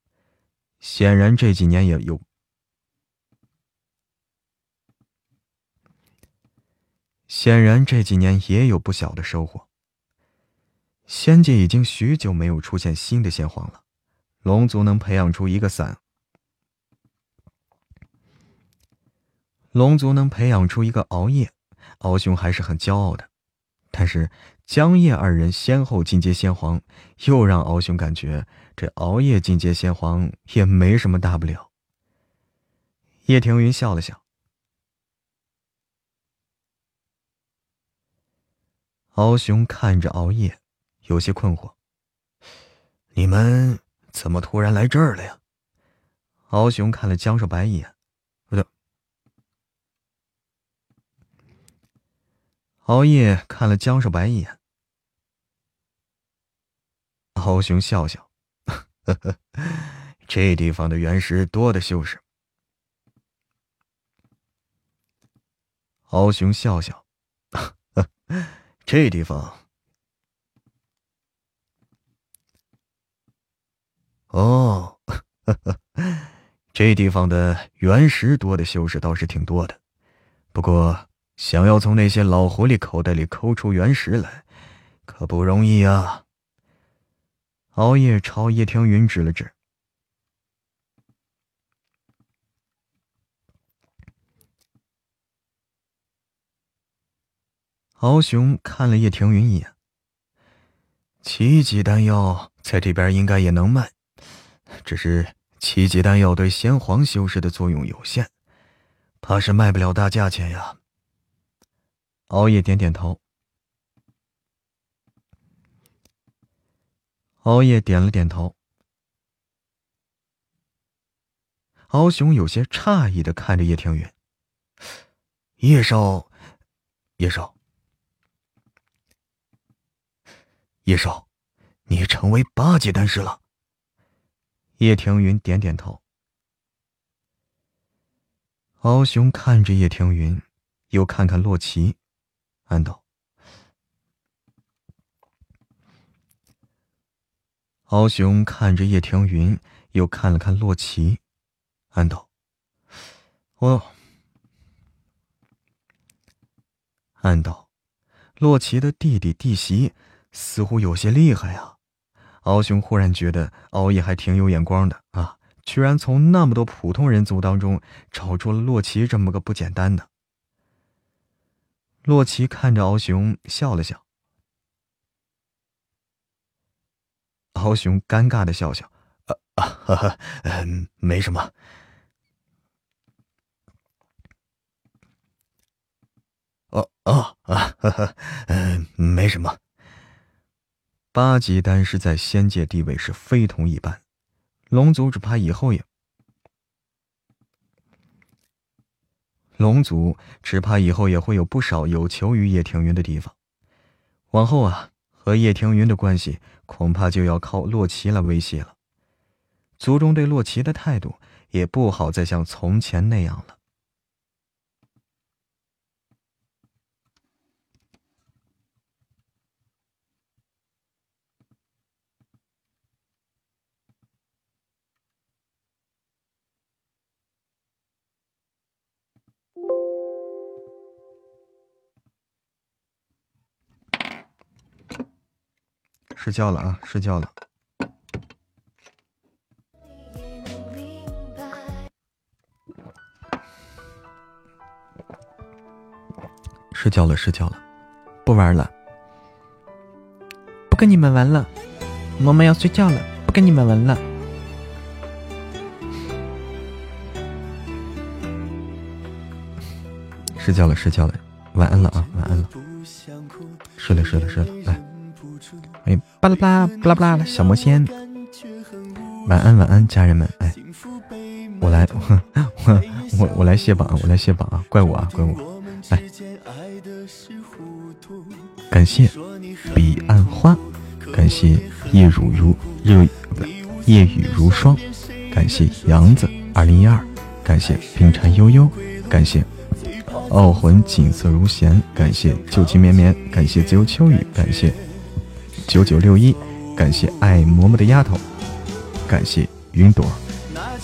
显然这几年也有。显然这几年也有不小的收获。仙界已经许久没有出现新的仙皇了，龙族能培养出一个伞，龙族能培养出一个熬夜，敖兄还是很骄傲的。但是江夜二人先后进阶仙皇，又让敖雄感觉这熬夜进阶仙皇也没什么大不了。叶庭云笑了笑，敖雄看着熬夜。有些困惑，你们怎么突然来这儿了呀？敖雄看了江少白一眼，不对，熬夜看了江少白一眼。敖雄笑笑，这地方的原石多的修士。敖雄笑笑，这地方。哦，这地方的原石多的修士倒是挺多的，不过想要从那些老狐狸口袋里抠出原石来，可不容易啊。熬夜朝叶听云指了指，敖雄看了叶庭云一眼，奇迹丹药在这边应该也能卖。只是七级丹药对先皇修士的作用有限，怕是卖不了大价钱呀。熬夜点点头，熬夜点了点头。敖雄有些诧异的看着叶庭云：“叶少，叶少，叶少，你成为八级丹师了。”叶庭云点点头。敖雄看着叶庭云，又看看洛奇，暗道：“敖雄看着叶庭云，又看了看洛奇，暗道：‘我……’暗道，洛奇的弟弟弟媳似乎有些厉害啊。”敖雄忽然觉得敖爷还挺有眼光的啊，居然从那么多普通人族当中找出了洛奇这么个不简单的。洛奇看着敖雄笑了笑，敖雄尴尬的笑笑，啊啊哈哈，嗯，没什么。哦哦啊哈哈，嗯，没什么。八级丹师在仙界地位是非同一般，龙族只怕以后也，龙族只怕以后也会有不少有求于叶庭云的地方。往后啊，和叶庭云的关系恐怕就要靠洛奇来维系了。族中对洛奇的态度也不好再像从前那样了。睡觉了啊，睡觉了。睡觉了，睡觉了，不玩了，不跟你们玩了，萌萌要睡觉了，不跟你们玩了。睡觉了，睡觉了，晚安了啊，晚安了，睡了，睡了，睡了，来。哎，巴拉巴拉巴拉巴拉，小魔仙，晚安晚安，家人们，哎，我来，我我我来卸榜，我来卸榜啊，怪我啊，怪我，来，感谢彼岸花，感谢夜如如热不夜雨如霜，感谢杨子二零一二，感谢冰蝉悠悠，感谢傲魂锦瑟如弦，感谢旧情绵绵，感谢自由秋雨，感谢。九九六一，感谢爱嬷嬷的丫头，感谢云朵，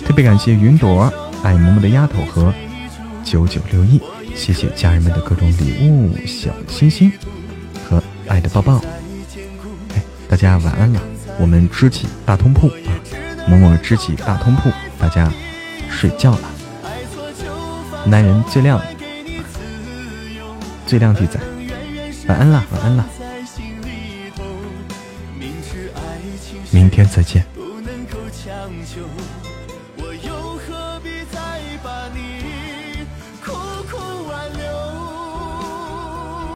特别感谢云朵、爱嬷嬷的丫头和九九六一，谢谢家人们的各种礼物、小心心和爱的抱抱。哎，大家晚安了。我们支起大通铺啊，嬷嬷支起大通铺，大家睡觉了。男人最亮，最亮体仔，晚安了，晚安了。明天再见。